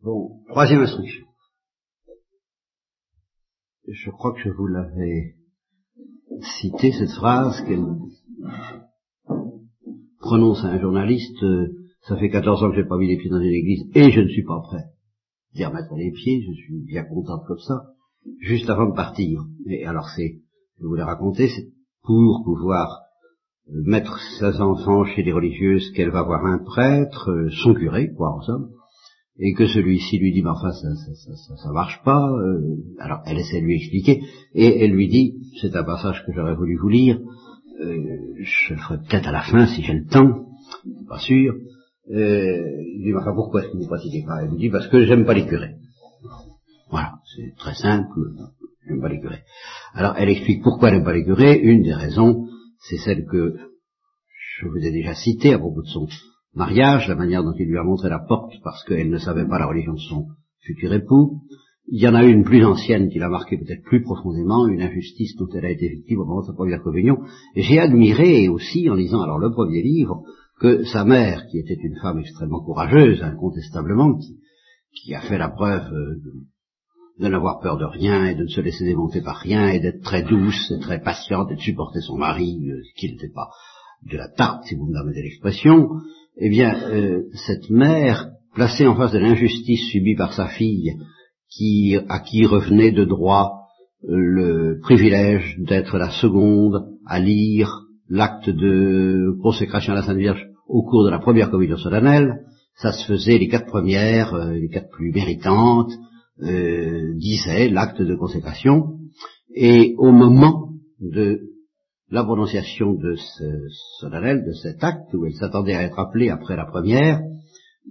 Bon, troisième instruction. Je crois que je vous l'avais cité, cette phrase qu'elle prononce à un journaliste, euh, ça fait 14 ans que j'ai pas mis les pieds dans une église et je ne suis pas prêt d'y remettre les pieds, je suis bien contente comme ça, juste avant de partir. Et alors c'est, je vous l'ai raconté, c'est pour pouvoir euh, mettre ses enfants chez les religieuses qu'elle va voir un prêtre, euh, son curé, quoi en somme, et que celui-ci lui dit, mais enfin, ça, ça, ça, ça marche pas. Euh, alors, elle essaie de lui expliquer, et elle lui dit, c'est un passage que j'aurais voulu vous lire, euh, je le ferai peut-être à la fin si j'ai le temps, pas sûr. Euh, il dit, mais enfin, pourquoi est-ce que vous ne pratiquez pas? Elle lui dit, parce que j'aime pas les curés. Voilà, c'est très simple, j'aime pas les curés. Alors, elle explique pourquoi elle n'aime pas les curés. Une des raisons, c'est celle que je vous ai déjà citée à propos de son mariage, la manière dont il lui a montré la porte parce qu'elle ne savait pas la religion de son futur époux. Il y en a une plus ancienne qui l'a marqué peut-être plus profondément, une injustice dont elle a été victime au moment de sa première communion. J'ai admiré aussi, en lisant alors le premier livre, que sa mère, qui était une femme extrêmement courageuse, incontestablement, qui, qui a fait la preuve euh, de n'avoir peur de rien et de ne se laisser démonter par rien et d'être très douce et très patiente et de supporter son mari, euh, qui n'était pas de la tarte, si vous me permettez l'expression, eh bien, euh, cette mère, placée en face de l'injustice subie par sa fille, qui, à qui revenait de droit euh, le privilège d'être la seconde à lire l'acte de consécration à la Sainte Vierge au cours de la première communion solennelle, ça se faisait les quatre premières, euh, les quatre plus méritantes, disaient l'acte de consécration, et au moment de la prononciation de ce solennel, de cet acte, où elle s'attendait à être appelée après la première,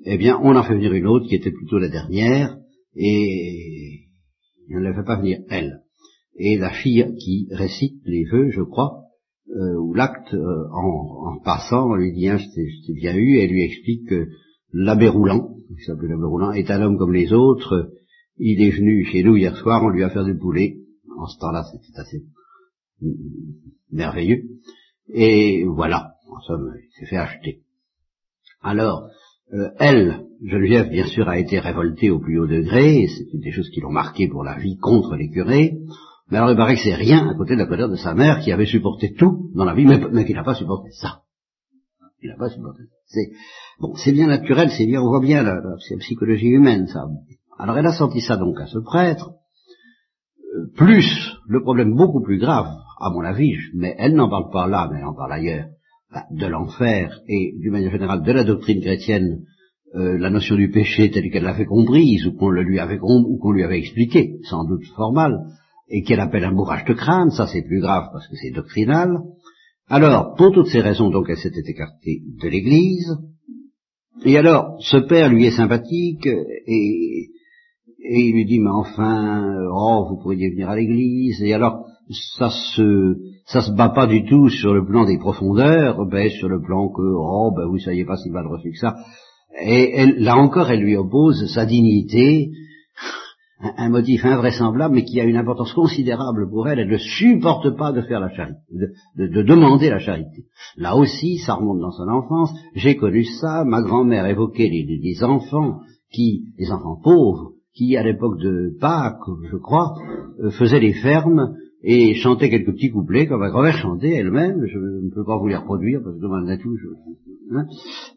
eh bien, on en fait venir une autre qui était plutôt la dernière, et on ne la fait pas venir elle. Et la fille qui récite les vœux, je crois, euh, ou l'acte, euh, en, passant, on lui dit, hein, je t'ai bien eu, et elle lui explique que l'abbé Roulant, qui s'appelle l'abbé Roulant, est un homme comme les autres, il est venu chez nous hier soir, on lui a fait du poulet, en ce temps-là c'était assez merveilleux. Et voilà, en somme, il s'est fait acheter. Alors, euh, elle, Geneviève, bien sûr, a été révoltée au plus haut degré, et c'est une des choses qui l'ont marqué pour la vie contre les curés, mais alors il paraît c'est rien à côté de la colère de sa mère qui avait supporté tout dans la vie, mais, mais qui n'a pas supporté ça. Il n'a pas supporté ça. C'est, bon, c'est bien naturel, c'est bien, on voit bien la, la, psychologie humaine, ça. Alors elle a senti ça donc à ce prêtre, euh, plus le problème beaucoup plus grave, à mon avis, mais elle n'en parle pas là, mais elle en parle ailleurs, bah, de l'enfer et d'une manière générale de la doctrine chrétienne, euh, la notion du péché telle qu'elle l'avait comprise ou qu'on le lui avait ou qu'on lui avait expliqué, sans doute formal, et qu'elle appelle un bourrage de crâne, ça c'est plus grave parce que c'est doctrinal. Alors, pour toutes ces raisons, donc, elle s'était écartée de l'Église. Et alors, ce père lui est sympathique et, et il lui dit, mais enfin, oh, vous pourriez venir à l'Église. Et alors, ça se ça se bat pas du tout sur le plan des profondeurs, ben sur le plan que oh ben y est pas si mal reçu que ça. Et elle, là encore elle lui oppose sa dignité, un, motif invraisemblable mais qui a une importance considérable pour elle. Elle ne supporte pas de faire la charité, de, demander la charité. Là aussi ça remonte dans son enfance. J'ai connu ça. Ma grand-mère évoquait les, enfants qui, les enfants pauvres, qui à l'époque de Pâques, je crois, euh, faisaient les fermes et chantait quelques petits couplets comme ma grand-mère chantait elle-même. Je ne peux pas vous les reproduire parce que malgré tout, je, hein.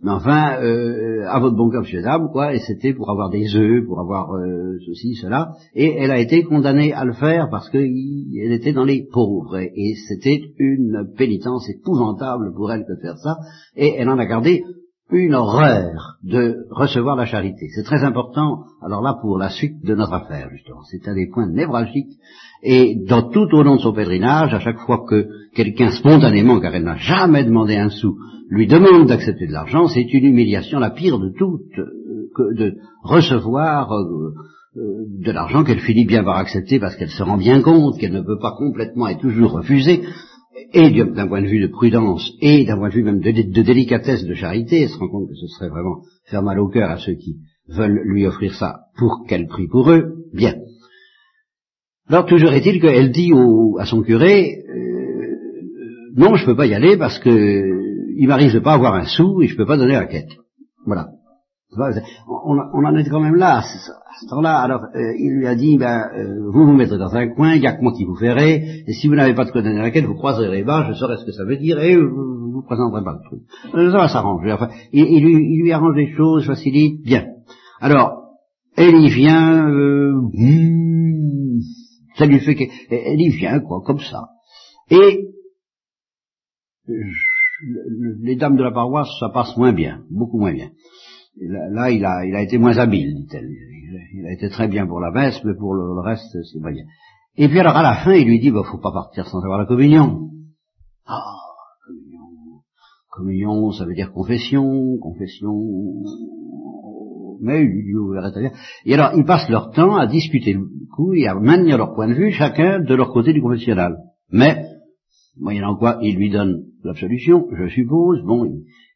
mais enfin, euh, à votre bon cœur, monsieur dame, quoi. Et c'était pour avoir des œufs, pour avoir euh, ceci, cela. Et elle a été condamnée à le faire parce qu'elle était dans les pauvres. Et, c'était une pénitence épouvantable pour elle de faire ça. Et elle en a gardé une horreur de recevoir la charité. C'est très important, alors là, pour la suite de notre affaire, justement. C'est un des points névralgiques et dans tout au long de son pèlerinage, à chaque fois que quelqu'un spontanément, car elle n'a jamais demandé un sou, lui demande d'accepter de l'argent, c'est une humiliation la pire de toutes, euh, que de recevoir euh, euh, de l'argent qu'elle finit bien par accepter parce qu'elle se rend bien compte qu'elle ne peut pas complètement et toujours refuser, et d'un point de vue de prudence, et d'un point de vue même de, délicatesse, de charité, se rend compte que ce serait vraiment faire mal au cœur à ceux qui veulent lui offrir ça pour qu'elle prie pour eux, bien. Alors toujours est-il qu'elle dit à son curé, euh, non, je ne peux pas y aller parce que il m'arrive de pas avoir un sou et je ne peux pas donner la quête. Voilà. On, en est quand même là, à ce temps-là. Alors, euh, il lui a dit, ben, euh, vous vous mettrez dans un coin, il n'y a que moi qui vous ferai, et si vous n'avez pas de condamné à laquelle, vous croiserez les bas, je saurai ce que ça veut dire, et vous vous présenterez pas le truc. Euh, ça va s'arranger. Enfin, il, lui, arrange les choses, facilite, bien. Alors, elle y vient, hmm, ça lui fait qu'elle y vient, quoi, comme ça. Et les dames de la paroisse, ça passe moins bien, beaucoup moins bien. Là, il, a, il a été moins habile, dit-elle. Il, a été très bien pour la messe, mais pour le, reste, c'est pas bien. Et puis alors, à la fin, il lui dit, bah, faut pas partir sans avoir la communion. Ah, communion. Communion, ça veut dire confession, confession. Mais il lui dit, Et alors, ils passent leur temps à discuter le coup et à maintenir leur point de vue, chacun de leur côté du confessionnal. Mais, moyennant quoi, il lui donne l'absolution, je suppose. Bon,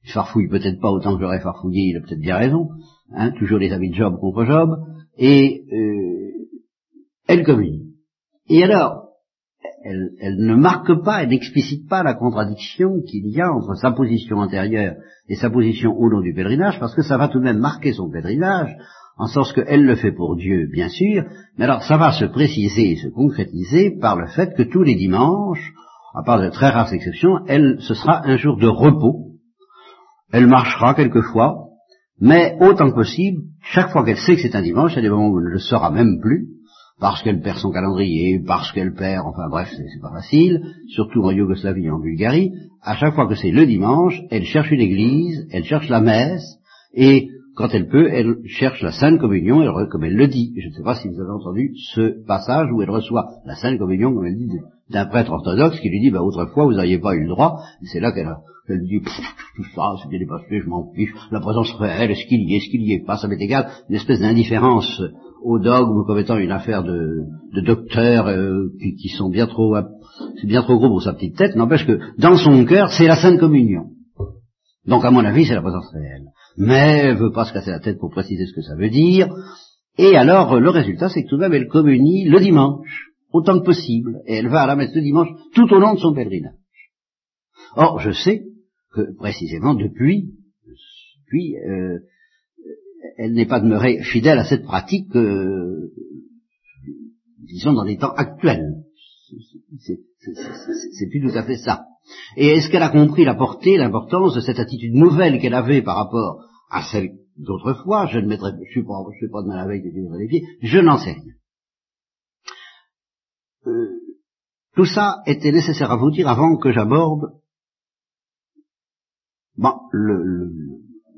il farfouille peut-être pas autant que j'aurais farfouillé, il a peut-être bien raison, hein, toujours les avis de Job contre Job, et euh, elle communie. Et alors, elle, elle, ne marque pas, elle n'explicite pas la contradiction qu'il y a entre sa position antérieure et sa position au long du pèlerinage, parce que ça va tout de même marquer son pèlerinage, en sens qu'elle le fait pour Dieu, bien sûr, mais alors ça va se préciser et se concrétiser par le fait que tous les dimanches, à part de très rares exceptions, elle, ce sera un jour de repos, elle marchera quelquefois, mais autant que possible, chaque fois qu'elle sait que c'est un dimanche, il y a des moments où elle ne le saura même plus, parce qu'elle perd son calendrier, parce qu'elle perd, enfin bref, c'est pas facile, surtout en Yougoslavie et en Bulgarie, à chaque fois que c'est le dimanche, elle cherche une église, elle cherche la messe, et quand elle peut, elle cherche la Sainte Communion, comme elle le dit. Je ne sais pas si vous avez entendu ce passage où elle reçoit la Sainte Communion, comme elle dit, d'un prêtre orthodoxe qui lui dit, bah, autrefois, vous n'aviez pas eu le droit. C'est là qu'elle elle dit, tout ça, bien dépassé, je m'en fiche. La présence réelle, est-ce qu'il y est, est-ce qu'il y est pas, ça m'est égal. Une espèce d'indifférence au dogme comme étant une affaire de, de docteurs euh, qui, qui, sont bien trop, c'est bien trop gros pour sa petite tête. N'empêche que dans son cœur, c'est la Sainte Communion. Donc, à mon avis, c'est la présence réelle. Mais elle veut pas se casser la tête pour préciser ce que ça veut dire. Et alors, le résultat, c'est que tout de même, elle communie le dimanche, autant que possible. Et elle va à la messe le dimanche tout au long de son pèlerinage. Or, je sais que précisément depuis, depuis euh, elle n'est pas demeurée fidèle à cette pratique, euh, disons, dans les temps actuels. C'est plus tout à fait ça. Et est-ce qu'elle a compris la portée, l'importance de cette attitude nouvelle qu'elle avait par rapport à celle d'autrefois? Je ne mettrai, je suis pas, je suis pas de mal avec les pieds, je n'en sais rien. Euh, tout ça était nécessaire à vous dire avant que j'aborde bon, le,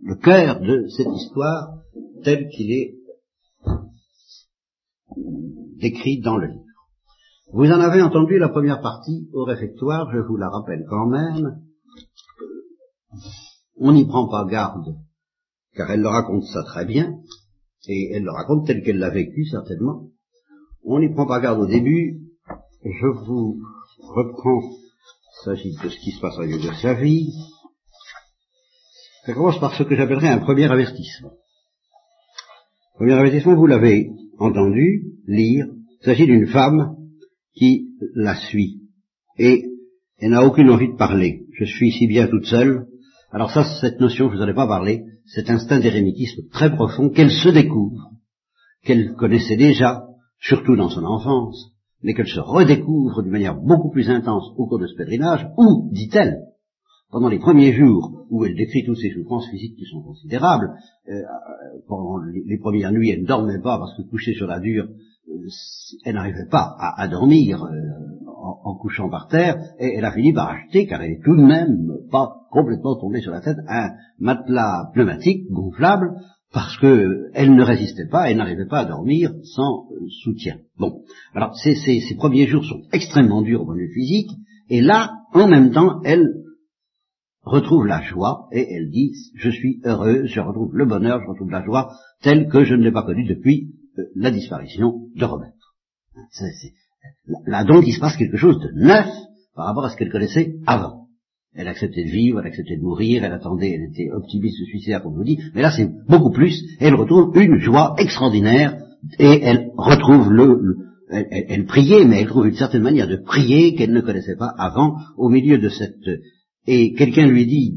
le, cœur de cette histoire tel qu'il est décrit dans le livre. Vous en avez entendu la première partie au réfectoire, je vous la rappelle quand même. On n'y prend pas garde, car elle le raconte ça très bien, et elle le raconte tel qu'elle l'a vécu certainement. On n'y prend pas garde au début. Je vous reprends, il s'agit de ce qui se passe sa vie. Ça commence par ce que j'appellerais un premier avertissement. Premier avertissement, vous l'avez entendu lire, il s'agit d'une femme qui la suit. Et elle n'a aucune envie de parler. Je suis si bien toute seule. Alors ça, cette notion, je vous en ai pas parlé, cet instinct d'érémitisme très profond qu'elle se découvre, qu'elle connaissait déjà, surtout dans son enfance, mais qu'elle se redécouvre d'une manière beaucoup plus intense au cours de ce pèlerinage, où, dit-elle, pendant les premiers jours où elle décrit toutes ces souffrances physiques qui sont considérables, euh, pendant les, premières nuits, elle ne dormait pas parce que couchée sur la dure, euh, elle n'arrivait pas à, dormir euh, en, couchant par terre, et elle a fini par acheter, car elle est tout de même pas complètement tombée sur la tête, un matelas pneumatique gonflable, parce que elle ne résistait pas, elle n'arrivait pas à dormir sans soutien. Bon, alors ces, ces premiers jours sont extrêmement durs au point de vue physique, et là, en même temps, elle retrouve la joie et elle dit je suis heureuse, je retrouve le bonheur, je retrouve la joie telle que je ne l'ai pas connue depuis euh, la disparition de Robert. là donc il se passe quelque chose de neuf par rapport à ce qu'elle connaissait avant. Elle acceptait de vivre, elle acceptait de mourir, elle attendait, elle était optimiste suicidaire comme je vous dis, mais là c'est beaucoup plus, elle retrouve une joie extraordinaire et elle retrouve le, elle, elle, priait, mais elle trouve une certaine manière de prier qu'elle ne connaissait pas avant, au milieu de cette et quelqu'un lui dit,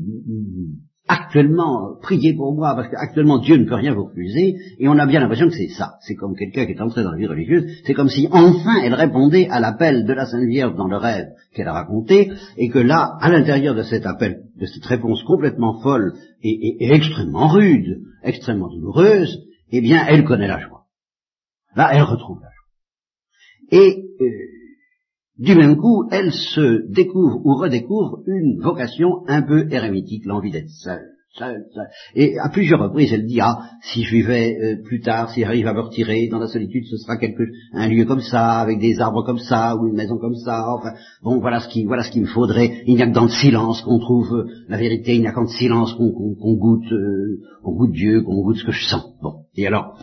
actuellement, priez pour moi, parce qu'actuellement Dieu ne peut rien vous refuser, et on a bien l'impression que c'est ça. C'est comme quelqu'un qui est entré dans la vie religieuse, c'est comme si enfin elle répondait à l'appel de la Sainte Vierge dans le rêve qu'elle a raconté, et que là, à l'intérieur de cet appel, de cette réponse complètement folle et, extrêmement rude, extrêmement douloureuse, eh bien, elle connaît la joie. Là, elle retrouve la joie. Et euh, du même coup, elle se découvre ou redécouvre une vocation un peu érémitique, l'envie d'être seule. Seule, seule. Et à plusieurs reprises, elle dit, ah, si je vivais euh, plus tard, si j'arrive à me retirer dans la solitude, ce sera quelque, un lieu comme ça, avec des arbres comme ça, ou une maison comme ça, enfin, bon, voilà ce qui, voilà ce qu'il me faudrait. Il n'y a que dans le silence qu'on trouve euh, la vérité, il n'y a qu'en silence qu'on goûte, euh, on goûte Dieu, qu'on goûte ce que je sens. Bon. Et alors,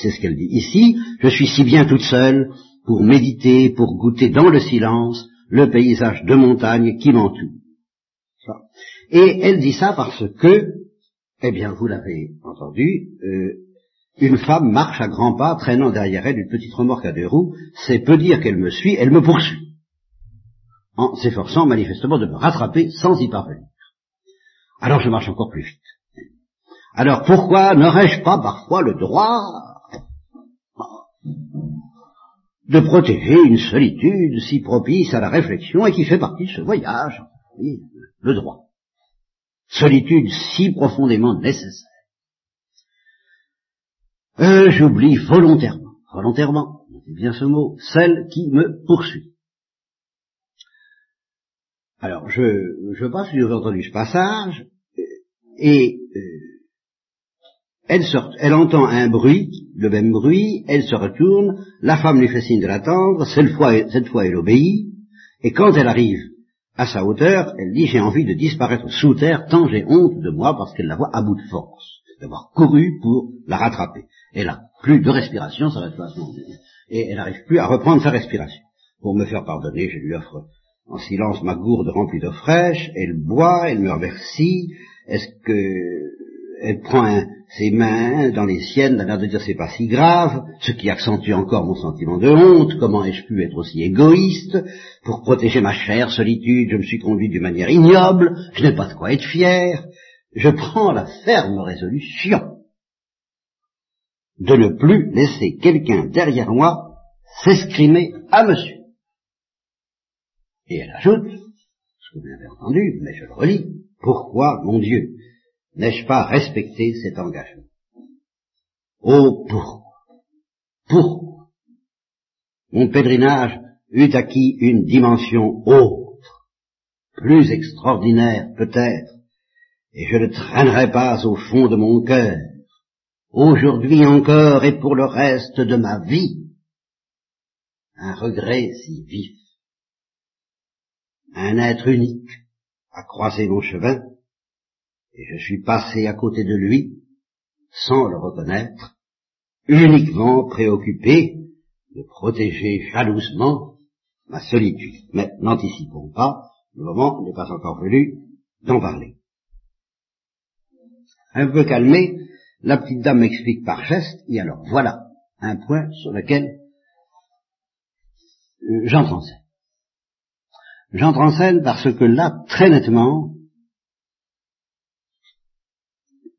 c'est ce qu'elle dit. Ici, je suis si bien toute seule, pour méditer, pour goûter dans le silence le paysage de montagne qui m'entoure. Et elle dit ça parce que, eh bien, vous l'avez entendu, euh, une femme marche à grands pas, traînant derrière elle une petite remorque à deux roues, c'est peu dire qu'elle me suit, elle me poursuit, en s'efforçant manifestement de me rattraper sans y parvenir. Alors je marche encore plus vite. Alors pourquoi n'aurais-je pas parfois le droit de protéger une solitude si propice à la réflexion et qui fait partie de ce voyage, le droit. Solitude si profondément nécessaire. Euh, J'oublie volontairement, volontairement, c'est bien ce mot, celle qui me poursuit. Alors, je, je passe, avez entendu ce passage, et euh, elle, elle entend un bruit, le même bruit, elle se retourne, la femme lui fait signe de l'attendre, cette fois, elle obéit, et quand elle arrive à sa hauteur, elle dit j'ai envie de disparaître sous terre tant j'ai honte de moi parce qu'elle la voit à bout de force, d'avoir couru pour la rattraper. Elle a plus de respiration, sa respiration, et elle n'arrive plus à reprendre sa respiration. Pour me faire pardonner, je lui offre en silence ma gourde remplie d'eau fraîche, elle boit, elle me remercie, est-ce que elle prend ses mains dans les siennes, d'un l'air de dire c'est pas si grave, ce qui accentue encore mon sentiment de honte, comment ai-je pu être aussi égoïste, pour protéger ma chère solitude, je me suis conduit d'une manière ignoble, je n'ai pas de quoi être fier, je prends la ferme résolution de ne plus laisser quelqu'un derrière moi s'escrimer à monsieur. Et elle ajoute, ce que vous avez entendu, mais je le relis, pourquoi, mon Dieu, N'ai-je pas respecté cet engagement? Oh, pourquoi? Pourquoi? Mon pèlerinage eut acquis une dimension autre, plus extraordinaire peut-être, et je ne traînerai pas au fond de mon cœur, aujourd'hui encore et pour le reste de ma vie, un regret si vif. Un être unique a croisé mon chemin, et je suis passé à côté de lui, sans le reconnaître, uniquement préoccupé de protéger jalousement ma solitude. Mais n'anticipons pas, le moment n'est pas encore venu d'en parler. Un peu calmé, la petite dame m'explique par geste, et alors voilà un point sur lequel euh, j'entre en scène. J'entre en scène parce que là, très nettement,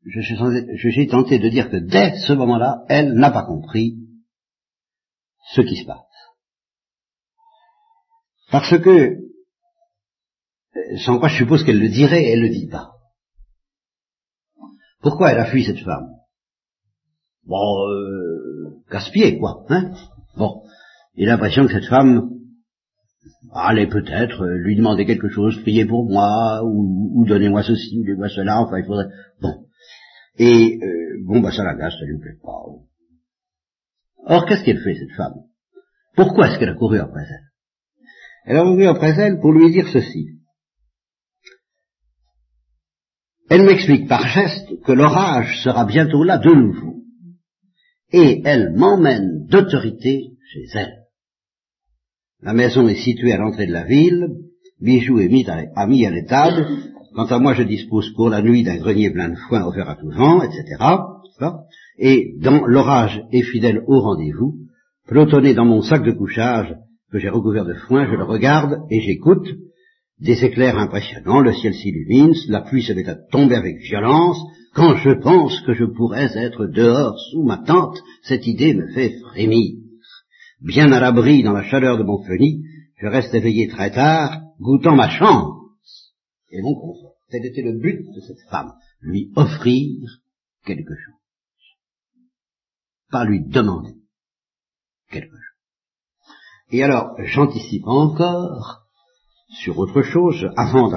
je suis, tenté de dire que dès ce moment-là, elle n'a pas compris ce qui se passe. Parce que, sans quoi je suppose qu'elle le dirait, elle ne le dit pas. Pourquoi elle a fui cette femme? Bon, euh, casse-pied, quoi, hein? Bon, il a l'impression que cette femme allait peut-être lui demander quelque chose, prier pour moi, ou, ou donnez-moi ceci, ou donnez-moi cela, enfin il faudrait... Bon, et euh, bon, bah ça l'agace, ça lui plaît pas. Or, qu'est-ce qu'elle fait, cette femme? Pourquoi est-ce qu'elle a couru après elle? Elle a couru après elle pour lui dire ceci. Elle m'explique par geste que l'orage sera bientôt là de nouveau. Et elle m'emmène d'autorité chez elle. La maison est située à l'entrée de la ville, Bijou est mis à, mis à l'étable, Quant à moi, je dispose pour la nuit d'un grenier plein de foin offert à tous vents, etc. Et dans l'orage et fidèle au rendez-vous, pelotonné dans mon sac de couchage que j'ai recouvert de foin, je le regarde et j'écoute, des éclairs impressionnants, le ciel s'illumine, la pluie se met à tomber avec violence. Quand je pense que je pourrais être dehors sous ma tente, cette idée me fait frémir. Bien à l'abri dans la chaleur de mon fenil, je reste éveillé très tard, goûtant ma chance et mon confort. Tel était le but de cette femme, lui offrir quelque chose. Pas lui demander quelque chose. Et alors, j'anticipe encore, sur autre chose, avant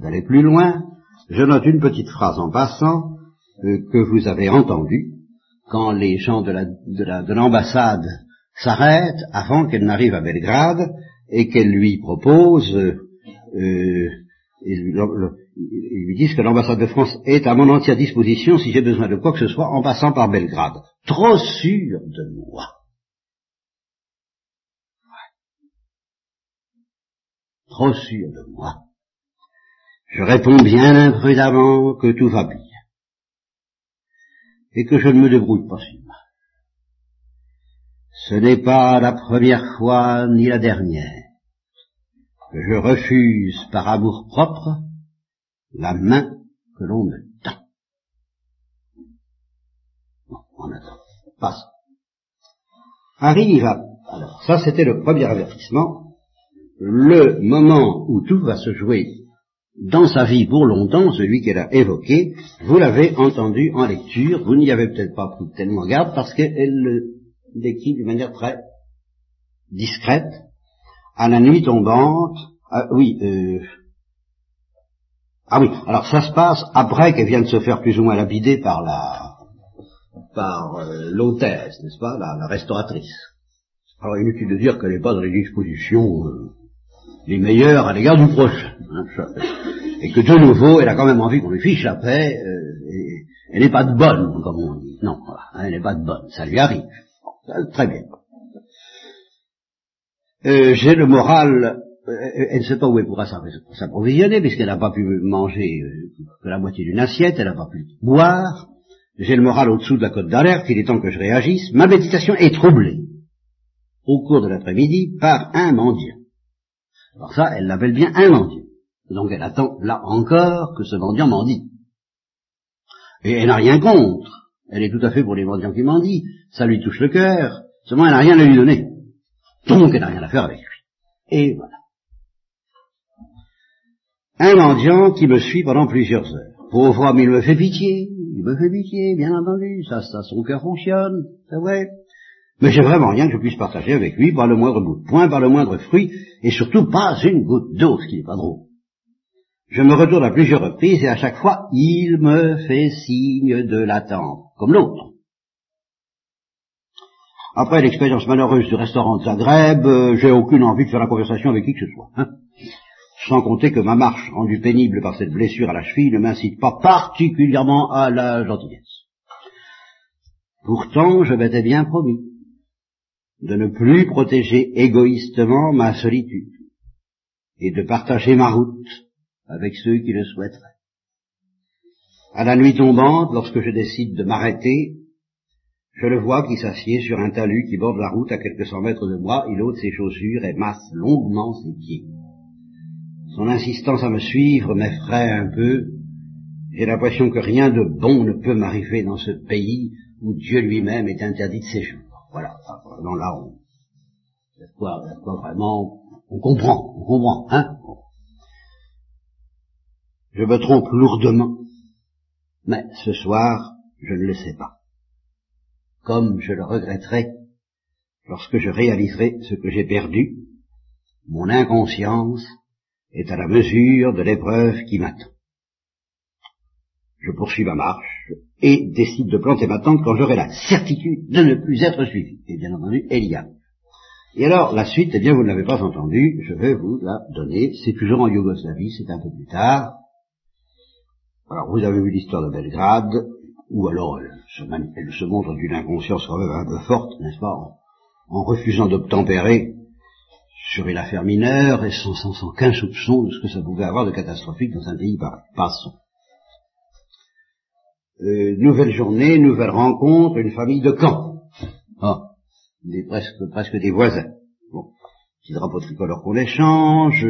d'aller plus loin, je note une petite phrase en passant euh, que vous avez entendue quand les gens de l'ambassade s'arrêtent avant qu'elle n'arrive à Belgrade et qu'elle lui propose, euh, ils, lui disent que l'ambassade de France est à mon entière disposition si j'ai besoin de quoi que ce soit en passant par Belgrade. Trop sûr de moi. trop sûr de moi. Je réponds bien imprudemment que tout va bien et que je ne me débrouille pas si mal. Ce n'est pas la première fois ni la dernière je refuse par amour propre la main que l'on me tend. Bon, on attend. Passe. Arrive à... Alors, ça c'était le premier avertissement le moment où tout va se jouer dans sa vie pour longtemps, celui qu'elle a évoqué, vous l'avez entendu en lecture, vous n'y avez peut-être pas pris tellement garde parce qu'elle le décrit d'une manière très discrète, à la nuit tombante, ah, oui, euh, ah oui, alors ça se passe après qu'elle vienne de se faire plus ou moins lapider par la, par euh, l'hôtesse, n'est-ce pas, la, restauratrice. Alors inutile de dire qu'elle n'est pas dans les dispositions euh, les meilleurs à l'égard du prochain. Hein, et que de nouveau, elle a quand même envie qu'on lui fiche la paix, euh, et elle n'est pas de bonne, comme on dit. Non, hein, elle n'est pas de bonne, ça lui arrive. très bien. Euh, j'ai le moral, euh, elle ne sait pas où elle pourra s'approvisionner, puisqu'elle n'a pas pu manger que la moitié d'une assiette, elle n'a pas pu boire. J'ai le moral au-dessous de la côte d'alerte, il est temps que je réagisse. Ma méditation est troublée, au cours de l'après-midi, par un mendiant. Alors ça, elle l'appelle bien un mendiant. Donc elle attend là encore que ce mendiant mendie. Et elle n'a rien contre. Elle est tout à fait pour les mendiants qui mendient. Ça lui touche le cœur. Seulement elle n'a rien à lui donner. Donc elle n'a rien à faire avec lui. Et voilà. Un mendiant qui me suit pendant plusieurs heures. Pauvre homme, il me fait pitié. Il me fait pitié, bien entendu. Ça, ça, son cœur fonctionne. C'est vrai. Mais j'ai vraiment rien que je puisse partager avec lui, pas le moindre bout de point, pas le moindre fruit, et surtout pas une goutte d'eau, ce qui n'est pas drôle. Je me retourne à plusieurs reprises et à chaque fois, il me fait signe de l'attendre, comme l'autre. Après l'expérience malheureuse du restaurant de Zagreb, euh, j'ai aucune envie de faire la conversation avec qui que ce soit. Hein. Sans compter que ma marche, rendue pénible par cette blessure à la cheville, ne m'incite pas particulièrement à la gentillesse. Pourtant, je m'étais bien promis de ne plus protéger égoïstement ma solitude et de partager ma route avec ceux qui le souhaiteraient. À la nuit tombante, lorsque je décide de m'arrêter, je le vois qui s'assied sur un talus qui borde la route à quelques cent mètres de moi, il ôte ses chaussures et masse longuement ses pieds. Son insistance à me suivre m'effraie un peu. J'ai l'impression que rien de bon ne peut m'arriver dans ce pays où Dieu lui-même est interdit de séjour. Voilà, vraiment là, on, quoi, vraiment, on comprend, on comprend, hein Je me trompe lourdement, mais ce soir, je ne le sais pas. Comme je le regretterai lorsque je réaliserai ce que j'ai perdu, mon inconscience est à la mesure de l'épreuve qui m'attend. Je poursuis ma marche et décide de planter ma tente quand j'aurai la certitude de ne plus être suivi. Et bien entendu, Elia. Et alors, la suite, eh bien, vous ne l'avez pas entendu, je vais vous la donner. C'est toujours en Yougoslavie, c'est un peu plus tard. Alors, vous avez vu l'histoire de Belgrade, ou alors elle se, montre d'une inconscience quand même un peu forte, n'est-ce pas, en, refusant d'obtempérer sur une affaire mineure et sans, aucun soupçon de ce que ça pouvait avoir de catastrophique dans un pays pareil. Euh, nouvelle journée, nouvelle rencontre, une famille de camp. Ah, des, presque, presque des voisins. Bon, petit drapeau tricolore qu'on échange,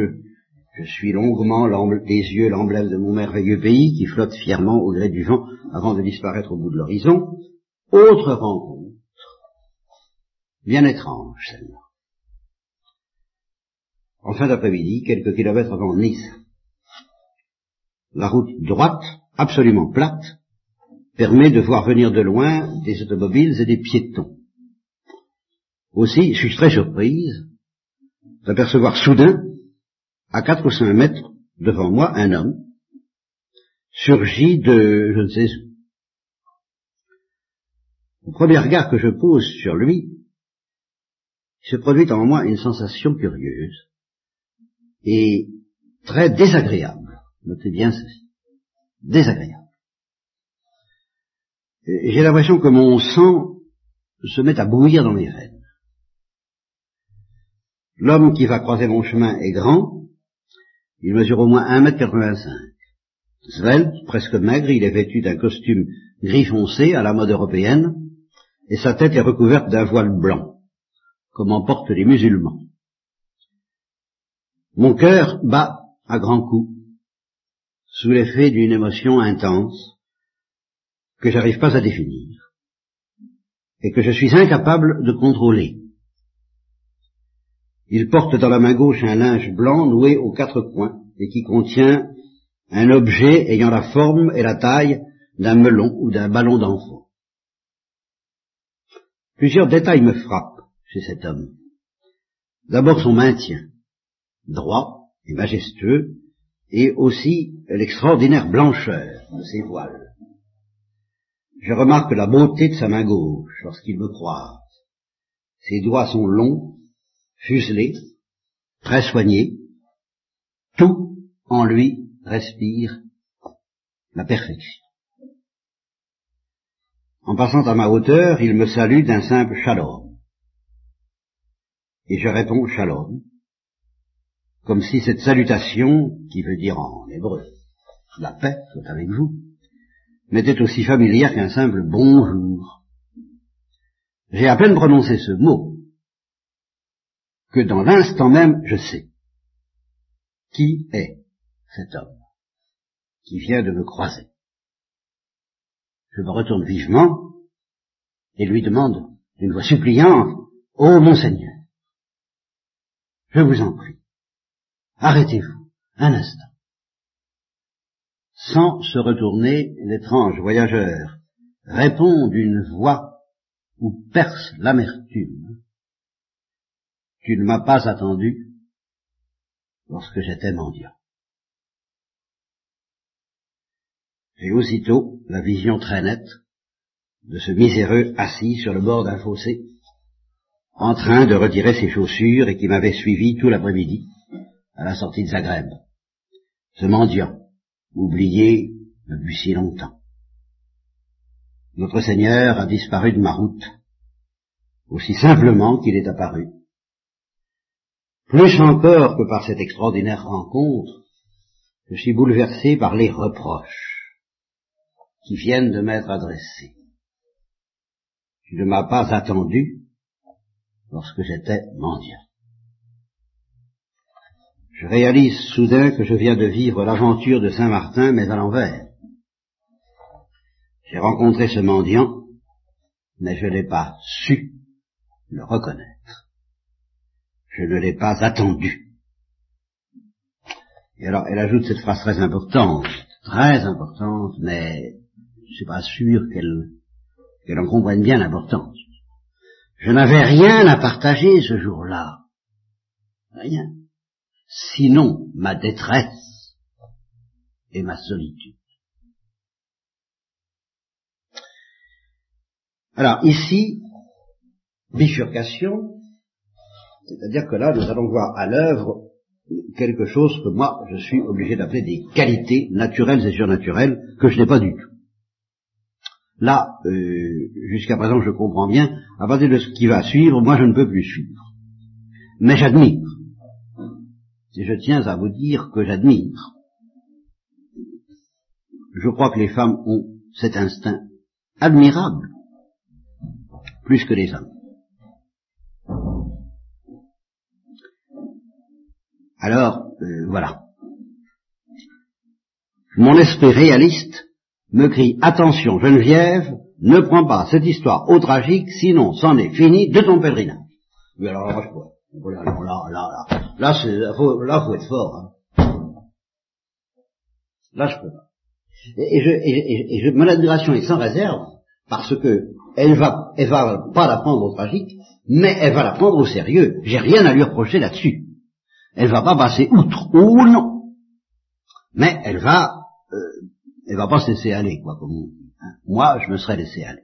Je suis longuement des yeux l'emblème de mon merveilleux pays qui flotte fièrement au gré du vent avant de disparaître au bout de l'horizon. Autre rencontre, bien étrange celle-là. En fin d'après-midi, quelques kilomètres avant Nice, la route droite, absolument plate, permet de voir venir de loin des automobiles et des piétons. Aussi, je suis très surprise d'apercevoir soudain, à quatre ou cinq mètres devant moi, un homme, surgi de je ne sais où. Au premier regard que je pose sur lui, il se produit en moi une sensation curieuse et très désagréable. Notez bien ceci. Désagréable. J'ai l'impression que mon sang se met à bouillir dans mes veines. L'homme qui va croiser mon chemin est grand, il mesure au moins 1m85. Svelte, presque maigre, il est vêtu d'un costume gris foncé à la mode européenne, et sa tête est recouverte d'un voile blanc, comme en portent les musulmans. Mon cœur bat à grands coups, sous l'effet d'une émotion intense, que j'arrive pas à définir, et que je suis incapable de contrôler. Il porte dans la main gauche un linge blanc noué aux quatre coins et qui contient un objet ayant la forme et la taille d'un melon ou d'un ballon d'enfant. Plusieurs détails me frappent chez cet homme. D'abord son maintien, droit et majestueux, et aussi l'extraordinaire blancheur de ses voiles. Je remarque la beauté de sa main gauche lorsqu'il me croise. Ses doigts sont longs, fuselé, très soigné, tout en lui respire la perfection. En passant à ma hauteur, il me salue d'un simple shalom. Et je réponds shalom, comme si cette salutation, qui veut dire en hébreu la paix soit avec vous, m'était aussi familière qu'un simple bonjour. J'ai à peine prononcé ce mot que dans l'instant même, je sais qui est cet homme qui vient de me croiser. Je me retourne vivement et lui demande d'une voix suppliante, Ô mon Seigneur, je vous en prie, arrêtez-vous un instant. Sans se retourner, l'étrange voyageur répond d'une voix où perce l'amertume tu ne m'as pas attendu lorsque j'étais mendiant. J'ai aussitôt la vision très nette de ce miséreux assis sur le bord d'un fossé, en train de retirer ses chaussures et qui m'avait suivi tout l'après-midi à la sortie de Zagreb. Ce mendiant, oublié depuis si longtemps. Notre Seigneur a disparu de ma route, aussi simplement qu'il est apparu plus encore que par cette extraordinaire rencontre, je suis bouleversé par les reproches qui viennent de m'être adressés. Tu ne m'as pas attendu lorsque j'étais mendiant. Je réalise soudain que je viens de vivre l'aventure de Saint-Martin, mais à l'envers. J'ai rencontré ce mendiant, mais je n'ai pas su le reconnaître je ne l'ai pas attendu. Et alors, elle ajoute cette phrase très importante, très importante, mais je suis pas sûr qu'elle qu'elle en comprenne bien l'importance. Je n'avais rien à partager ce jour-là. Rien. Sinon ma détresse et ma solitude. Alors ici, bifurcation, c'est-à-dire que là, nous allons voir à l'œuvre quelque chose que moi, je suis obligé d'appeler des qualités naturelles et surnaturelles que je n'ai pas du tout. Là, euh, jusqu'à présent, je comprends bien, à partir de ce qui va suivre, moi, je ne peux plus suivre. Mais j'admire. Et je tiens à vous dire que j'admire. Je crois que les femmes ont cet instinct admirable, plus que les hommes. Alors, euh, voilà. Mon esprit réaliste me crie Attention, Geneviève, ne prends pas cette histoire au tragique, sinon c'en est fini de ton pèlerinage. Oui, alors là. Là, là, là, là, là, faut, faut être fort. Hein. Là, je peux pas. Et, je, et, et je, mon admiration est sans réserve, parce que elle va, elle va pas la prendre au tragique, mais elle va la prendre au sérieux. J'ai rien à lui reprocher là-dessus. Elle va pas passer outre, ou non. Mais elle va, euh, elle va pas se laisser aller, quoi, comme on dit. Hein. Moi, je me serais laissé aller.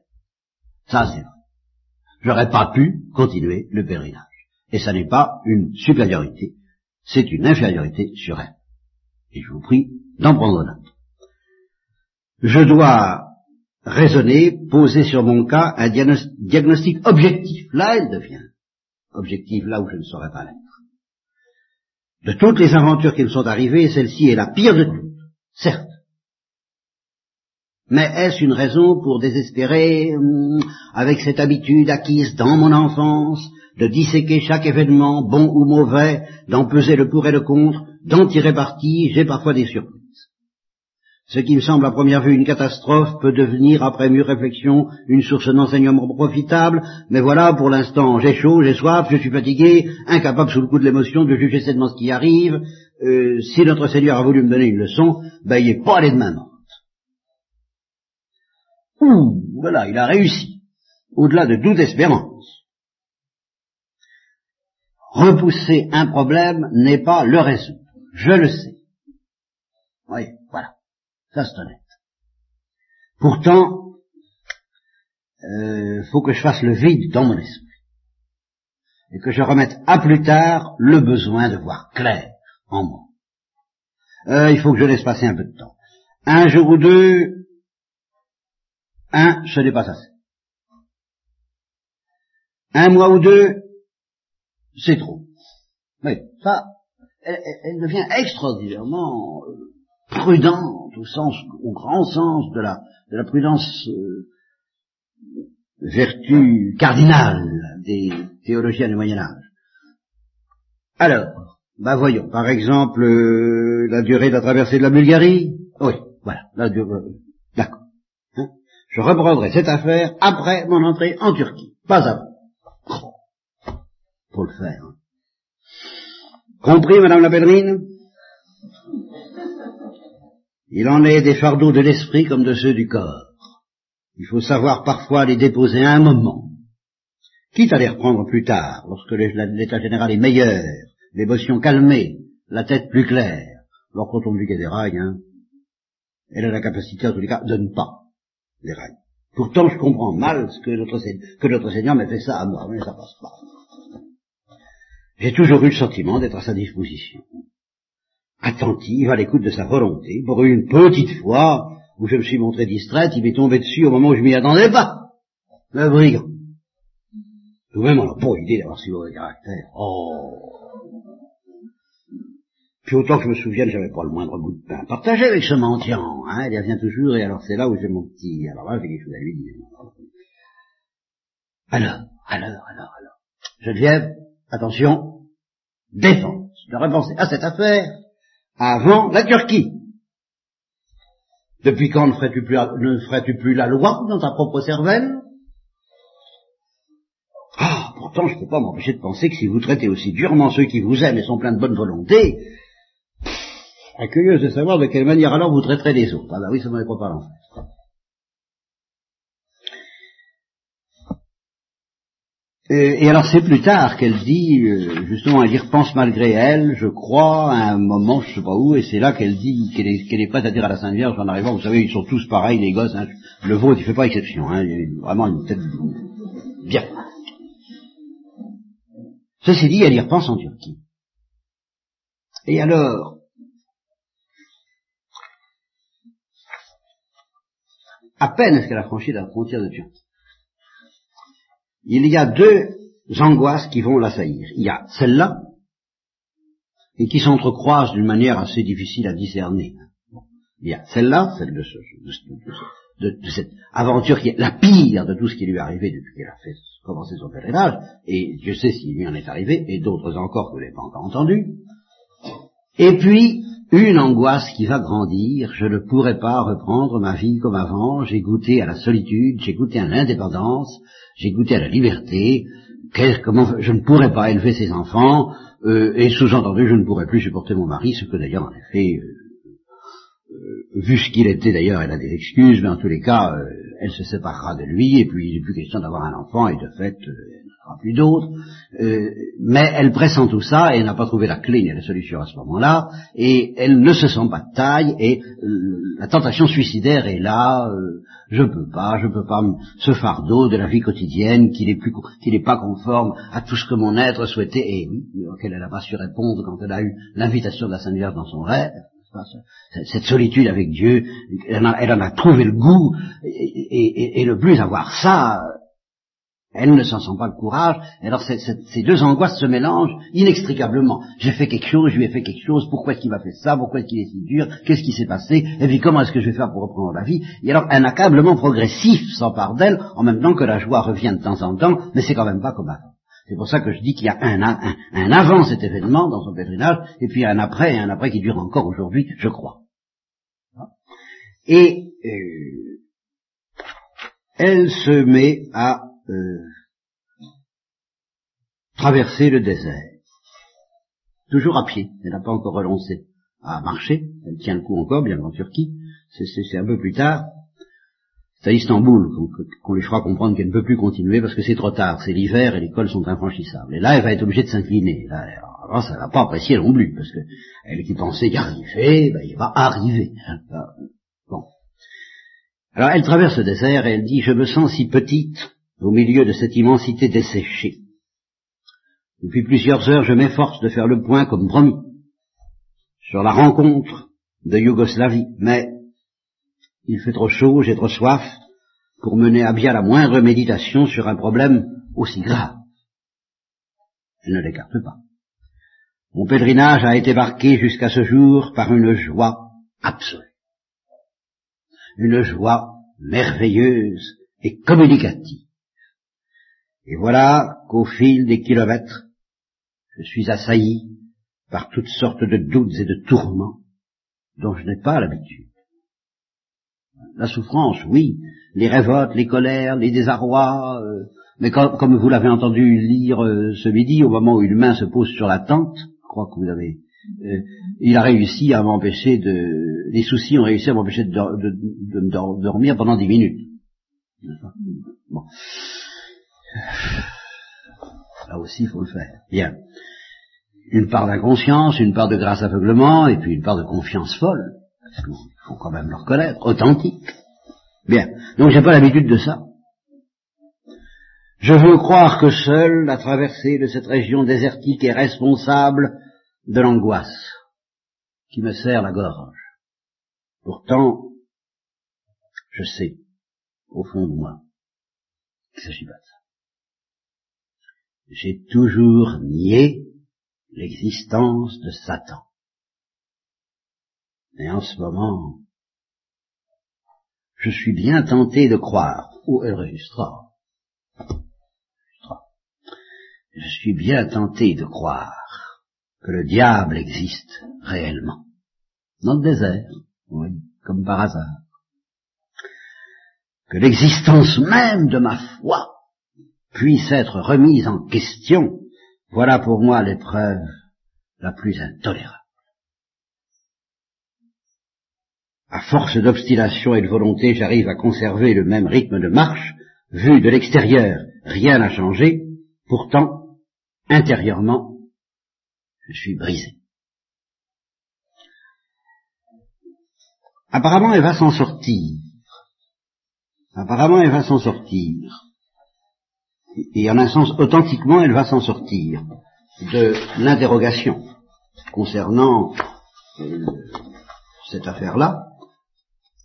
Ça, c'est vrai. J'aurais pas pu continuer le pèlerinage. Et ça n'est pas une supériorité, c'est une infériorité sur elle. Et je vous prie d'en prendre note. Je dois raisonner, poser sur mon cas un diagnostic objectif. Là, elle devient objective, là où je ne saurais pas l'être. De toutes les aventures qui me sont arrivées, celle-ci est la pire de toutes, certes. Mais est-ce une raison pour désespérer, hum, avec cette habitude acquise dans mon enfance, de disséquer chaque événement, bon ou mauvais, d'en peser le pour et le contre, d'en tirer parti, j'ai parfois des surprises. Ce qui me semble à première vue une catastrophe peut devenir, après mûre réflexion, une source d'enseignement profitable, mais voilà, pour l'instant, j'ai chaud, j'ai soif, je suis fatigué, incapable sous le coup de l'émotion de juger sainement ce qui arrive. Euh, si notre Seigneur a voulu me donner une leçon, ben il n'est pas allé de main morte. Ouh, voilà, il a réussi, au-delà de toute espérance. Repousser un problème n'est pas le résoudre, je le sais. Oui. Ça, c'est honnête. Pourtant, euh, faut que je fasse le vide dans mon esprit. Et que je remette à plus tard le besoin de voir clair en moi. Euh, il faut que je laisse passer un peu de temps. Un jour ou deux, un, ce n'est pas assez. Un mois ou deux, c'est trop. Mais ça, elle, devient extraordinairement euh, prudente au sens, au grand sens de la, de la prudence euh, vertu cardinale des théologiens du Moyen Âge. Alors, bah voyons, par exemple, euh, la durée de la traversée de la Bulgarie. Oui, voilà, la durée. Euh, d'accord. Hein Je reprendrai cette affaire après mon entrée en Turquie, pas avant. Pour le faire. Hein. Compris, Madame la pèlerine? Il en est des fardeaux de l'esprit comme de ceux du corps. Il faut savoir parfois les déposer à un moment, quitte à les reprendre plus tard, lorsque l'état général est meilleur, l'émotion calmée, la tête plus claire. Alors quand on a des rails, hein, elle a la capacité en tous les cas de ne pas les rails. Pourtant je comprends mal ce que notre, que notre Seigneur m'a fait ça à moi, mais ça passe pas. J'ai toujours eu le sentiment d'être à sa disposition attentive à l'écoute de sa volonté. Pour une petite fois où je me suis montré distraite, il m'est tombé dessus au moment où je m'y attendais pas. Le brigand. Tout-même, on n'a pas idée d'avoir si mauvais caractère. Oh. Puis autant que je me souvienne, j'avais pas le moindre bout de pain partagé avec ce mendiant. Hein, il revient toujours, et alors c'est là où j'ai mon petit... Alors là, j'ai quelque chose à lui dire. Alors, alors, alors, alors. Geneviève, attention, défense. Je repenser à cette affaire avant la Turquie. Depuis quand ne ferais-tu plus, la loi dans ta propre cervelle? Ah, pourtant je ne peux pas m'empêcher de penser que si vous traitez aussi durement ceux qui vous aiment et sont pleins de bonne volonté, pff, curieuse de savoir de quelle manière alors vous traiterez les autres. Ah bah oui, ça m'avait pas parlé. Et, alors c'est plus tard qu'elle dit, euh, justement, elle y repense malgré elle, je crois, à un moment, je sais pas où, et c'est là qu'elle dit qu'elle est, qu'elle est prête à dire à la Sainte Vierge en arrivant, vous savez, ils sont tous pareils, les gosses, hein, le vôtre, il fait pas exception, hein, vraiment une tête bien. Ceci dit, elle y repense en Turquie. Et alors, à peine est-ce qu'elle a franchi la frontière de Turquie il y a deux angoisses qui vont l'assaillir. Il y a celle-là, et qui s'entrecroisent d'une manière assez difficile à discerner. Il y a celle-là, celle de, cette aventure qui est la pire de tout ce qui lui est arrivé depuis qu'elle a fait commencer son pèlerinage, et je sais s'il lui en est arrivé, et d'autres encore que vous n'avez pas encore entendu. Et puis, une angoisse qui va grandir, je ne pourrai pas reprendre ma vie comme avant, j'ai goûté à la solitude, j'ai goûté à l'indépendance, j'ai goûté à la liberté, comment je ne pourrais pas élever ces enfants, euh, et sous-entendu, je ne pourrais plus supporter mon mari, ce que d'ailleurs, en effet, euh, euh, vu ce qu'il était d'ailleurs, elle a des excuses, mais en tous les cas, elle se séparera de lui, et puis il n'est plus question d'avoir un enfant, et de fait, plus d'autres, euh, mais elle pressent tout ça et n'a pas trouvé la clé ni la solution à ce moment-là, et elle ne se sent pas de taille, et euh, la tentation suicidaire est là, euh, je peux pas, je peux pas, ce fardeau de la vie quotidienne qui n'est pas conforme à tout ce que mon être souhaitait, et auquel elle n'a pas su répondre quand elle a eu l'invitation de la Sainte Vierge dans son rêve, cette solitude avec Dieu, elle en a, trouvé le goût, et, et le plus avoir ça, elle ne s'en sent pas le courage. alors ces deux angoisses se mélangent inextricablement. J'ai fait quelque chose, je lui ai fait quelque chose, pourquoi est-ce qu'il m'a fait ça, pourquoi est-ce qu'il est si dur, qu'est-ce qui s'est passé, et puis comment est-ce que je vais faire pour reprendre la vie? Et alors un accablement progressif s'empare d'elle, en même temps que la joie revient de temps en temps, mais c'est quand même pas comme avant. C'est pour ça que je dis qu'il y a un, un, avant cet événement dans son pèlerinage, et puis un après, et un après qui dure encore aujourd'hui, je crois. Et euh, elle se met à euh, traverser le désert. Toujours à pied, elle n'a pas encore renoncé à marcher, elle tient le coup encore, bien en Turquie, c'est un peu plus tard, c'est à Istanbul qu'on lui fera comprendre qu'elle ne peut plus continuer parce que c'est trop tard, c'est l'hiver et les cols sont infranchissables. Et là, elle va être obligée de s'incliner. Là, alors, ça va pas apprécier non plus, parce que elle qui pensait y arriver, ben, il va arriver. Hein. bon. Alors, elle traverse le désert et elle dit, je me sens si petite, au milieu de cette immensité desséchée. Depuis plusieurs heures, je m'efforce de faire le point comme promis sur la rencontre de Yougoslavie, mais il fait trop chaud, j'ai trop soif pour mener à bien la moindre méditation sur un problème aussi grave. Je ne l'écarte pas. Mon pèlerinage a été marqué jusqu'à ce jour par une joie absolue. Une joie merveilleuse et communicative. Et voilà qu'au fil des kilomètres, je suis assailli par toutes sortes de doutes et de tourments dont je n'ai pas l'habitude. La souffrance, oui, les révoltes, les colères, les désarrois, euh, mais comme, vous l'avez entendu lire euh, ce midi, au moment où une main se pose sur la tente, je crois que vous avez, euh, il a réussi à m'empêcher de, les soucis ont réussi à m'empêcher de, de, dormir pendant dix minutes. Bon. Là aussi, il faut le faire. Bien. Une part d'inconscience, une part de grâce aveuglement, et puis une part de confiance folle. Parce qu'il faut quand même le reconnaître, authentique. Bien. Donc j'ai pas l'habitude de ça. Je veux croire que seule la traversée de cette région désertique est responsable de l'angoisse qui me serre la gorge. Pourtant, je sais, au fond de moi, qu'il ne s'agit pas de ça j'ai toujours nié l'existence de Satan. Mais en ce moment, je suis bien tenté de croire, elle réussira, je suis bien tenté de croire que le diable existe réellement, dans le désert, oui, comme par hasard, que l'existence même de ma foi puisse être remise en question, voilà pour moi l'épreuve la plus intolérable. À force d'obstination et de volonté, j'arrive à conserver le même rythme de marche. Vu de l'extérieur, rien n'a changé. Pourtant, intérieurement, je suis brisé. Apparemment, elle va s'en sortir. Apparemment, elle va s'en sortir et en un sens authentiquement, elle va s'en sortir de l'interrogation concernant euh, cette affaire-là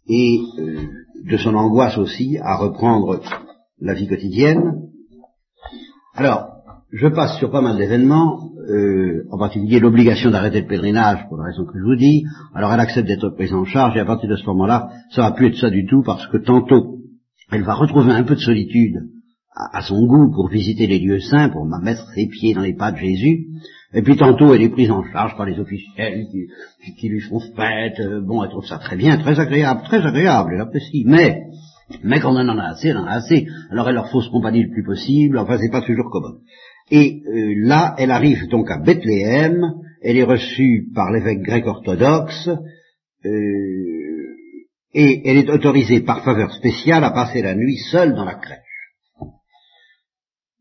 et euh, de son angoisse aussi à reprendre la vie quotidienne. Alors, je passe sur pas mal d'événements, euh, en particulier l'obligation d'arrêter le pèlerinage pour la raison que je vous dis. Alors elle accepte d'être prise en charge et à partir de ce moment-là, ça va plus être ça du tout parce que tantôt, elle va retrouver un peu de solitude à, son goût pour visiter les lieux saints, pour mettre ses pieds dans les pas de Jésus, et puis tantôt elle est prise en charge par les officiels qui, lui font fête, euh, bon, elle trouve ça très bien, très agréable, très agréable, elle apprécie, mais, mais quand on en a assez, elle en a assez, alors elle leur faut se compagnie le plus possible, enfin c'est pas toujours commode. Et euh, là, elle arrive donc à Bethléem, elle est reçue par l'évêque grec orthodoxe, euh, et elle est autorisée par faveur spéciale à passer la nuit seule dans la crèche.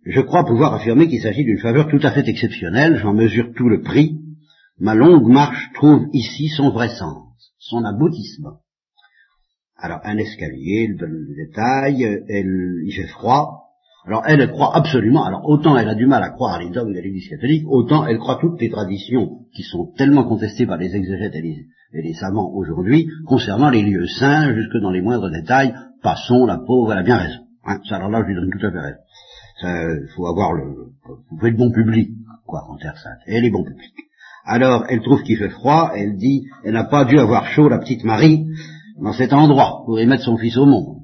Je crois pouvoir affirmer qu'il s'agit d'une faveur tout à fait exceptionnelle, j'en mesure tout le prix. Ma longue marche trouve ici son vrai sens, son aboutissement. Alors, un escalier, elle donne le détail, elle, il fait froid. Alors, elle, elle croit absolument, alors autant elle a du mal à croire à les dogmes de l'Église catholique, autant elle croit toutes les traditions qui sont tellement contestées par les exégètes et les, savants aujourd'hui, concernant les lieux saints, jusque dans les moindres détails, passons, la pauvre, elle a bien raison. Hein, alors là, je lui donne tout à fait raison il faut avoir le, vous pouvez bon public, quoi, en Terre Sainte. Elle est bon public. Alors, elle trouve qu'il fait froid, elle dit, elle n'a pas dû avoir chaud, la petite Marie, dans cet endroit, pour y mettre son fils au monde.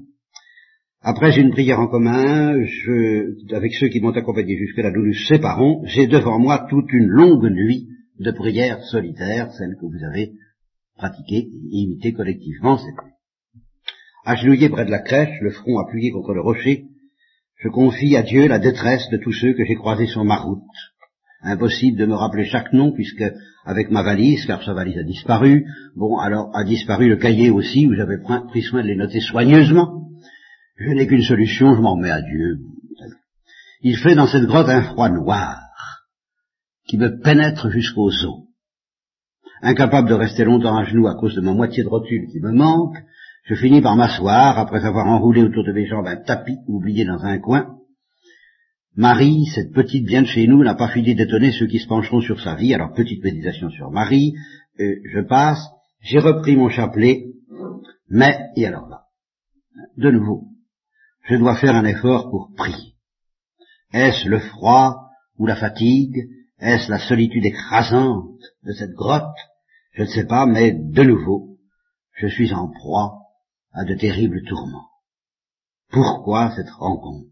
Après, j'ai une prière en commun, je, avec ceux qui m'ont accompagné jusque-là, nous nous séparons, j'ai devant moi toute une longue nuit de prière solitaire, celle que vous avez pratiquée et imitée collectivement cette nuit. Agenouillé près de la crèche, le front appuyé contre le rocher, je confie à Dieu la détresse de tous ceux que j'ai croisés sur ma route. Impossible de me rappeler chaque nom, puisque avec ma valise, car sa valise a disparu, bon, alors a disparu le cahier aussi, où j'avais pris soin de les noter soigneusement. Je n'ai qu'une solution, je m'en remets à Dieu. Il fait dans cette grotte un froid noir, qui me pénètre jusqu'aux os. Incapable de rester longtemps à genoux à cause de ma moitié de rotule qui me manque, je finis par m'asseoir, après avoir enroulé autour de mes jambes un tapis oublié dans un coin. Marie, cette petite bien de chez nous, n'a pas fini d'étonner ceux qui se pencheront sur sa vie. Alors, petite méditation sur Marie, euh, je passe, j'ai repris mon chapelet, mais, et alors là, de nouveau, je dois faire un effort pour prier. Est-ce le froid ou la fatigue? Est-ce la solitude écrasante de cette grotte? Je ne sais pas, mais de nouveau, je suis en proie à de terribles tourments. Pourquoi cette rencontre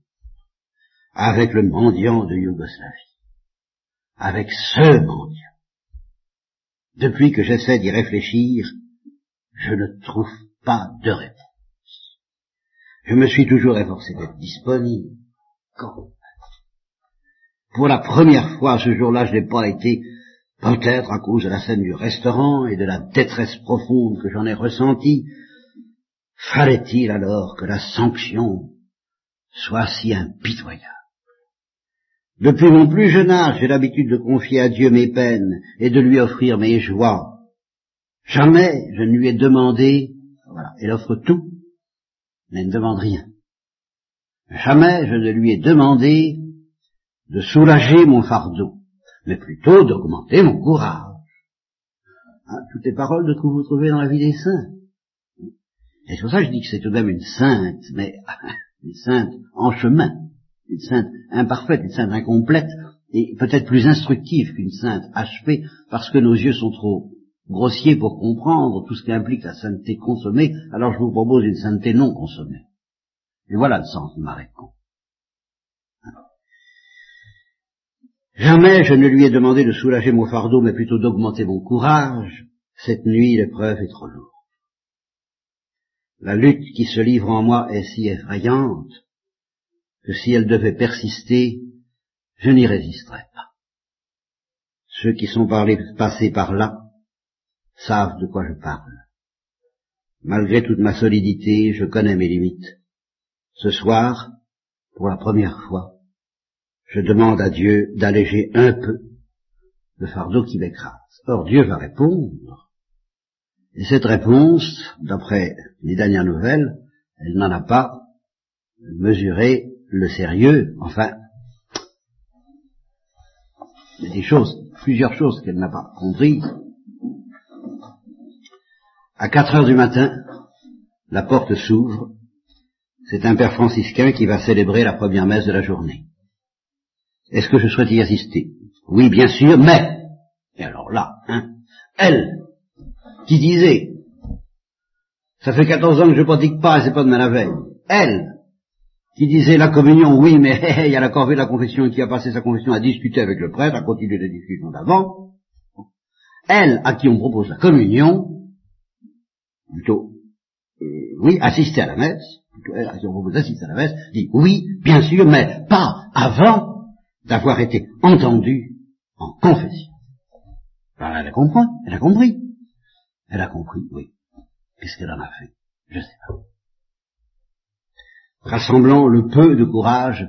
avec le mendiant de Yougoslavie? Avec ce mendiant Depuis que j'essaie d'y réfléchir, je ne trouve pas de réponse. Je me suis toujours efforcé d'être disponible. Quand Pour la première fois ce jour-là, je n'ai pas été, peut-être à cause de la scène du restaurant et de la détresse profonde que j'en ai ressentie, Fallait-il alors que la sanction soit si impitoyable? Depuis mon plus jeune âge, j'ai l'habitude de confier à Dieu mes peines et de lui offrir mes joies. Jamais je ne lui ai demandé, voilà, elle offre tout, mais ne demande rien. Jamais je ne lui ai demandé de soulager mon fardeau, mais plutôt d'augmenter mon courage. Hein, toutes les paroles que vous trouvez dans la vie des saints. Et c'est pour ça que je dis que c'est tout de même une sainte, mais une sainte en chemin, une sainte imparfaite, une sainte incomplète, et peut-être plus instructive qu'une sainte achevée, parce que nos yeux sont trop grossiers pour comprendre tout ce qui implique la sainteté consommée, alors je vous propose une sainteté non consommée. Et voilà le sens de ma réponse. Jamais je ne lui ai demandé de soulager mon fardeau, mais plutôt d'augmenter mon courage. Cette nuit, l'épreuve est trop lourde. La lutte qui se livre en moi est si effrayante que si elle devait persister, je n'y résisterais pas. Ceux qui sont passés par là savent de quoi je parle. Malgré toute ma solidité, je connais mes limites. Ce soir, pour la première fois, je demande à Dieu d'alléger un peu le fardeau qui m'écrase. Or Dieu va répondre et cette réponse, d'après les dernières nouvelles, elle n'en a pas mesuré le sérieux, enfin, il y a des choses, plusieurs choses qu'elle n'a pas comprises. À quatre heures du matin, la porte s'ouvre, c'est un père franciscain qui va célébrer la première messe de la journée. Est-ce que je souhaite y assister? Oui, bien sûr, mais, et alors là, hein, elle, qui disait, ça fait 14 ans que je pratique pas c'est pas de la veille, elle, qui disait la communion, oui, mais il y a la corvée de la confession qui a passé sa confession à discuter avec le prêtre, à continuer les discussions d'avant. Elle, à qui on propose la communion, plutôt, euh, oui, assister à la messe, plutôt elle, à qui on propose d'assister à la messe, dit oui, bien sûr, mais pas avant d'avoir été entendue en confession. Alors elle a compris, elle a compris. Elle a compris, oui. Qu'est-ce qu'elle en a fait? Je sais pas. Rassemblant le peu de courage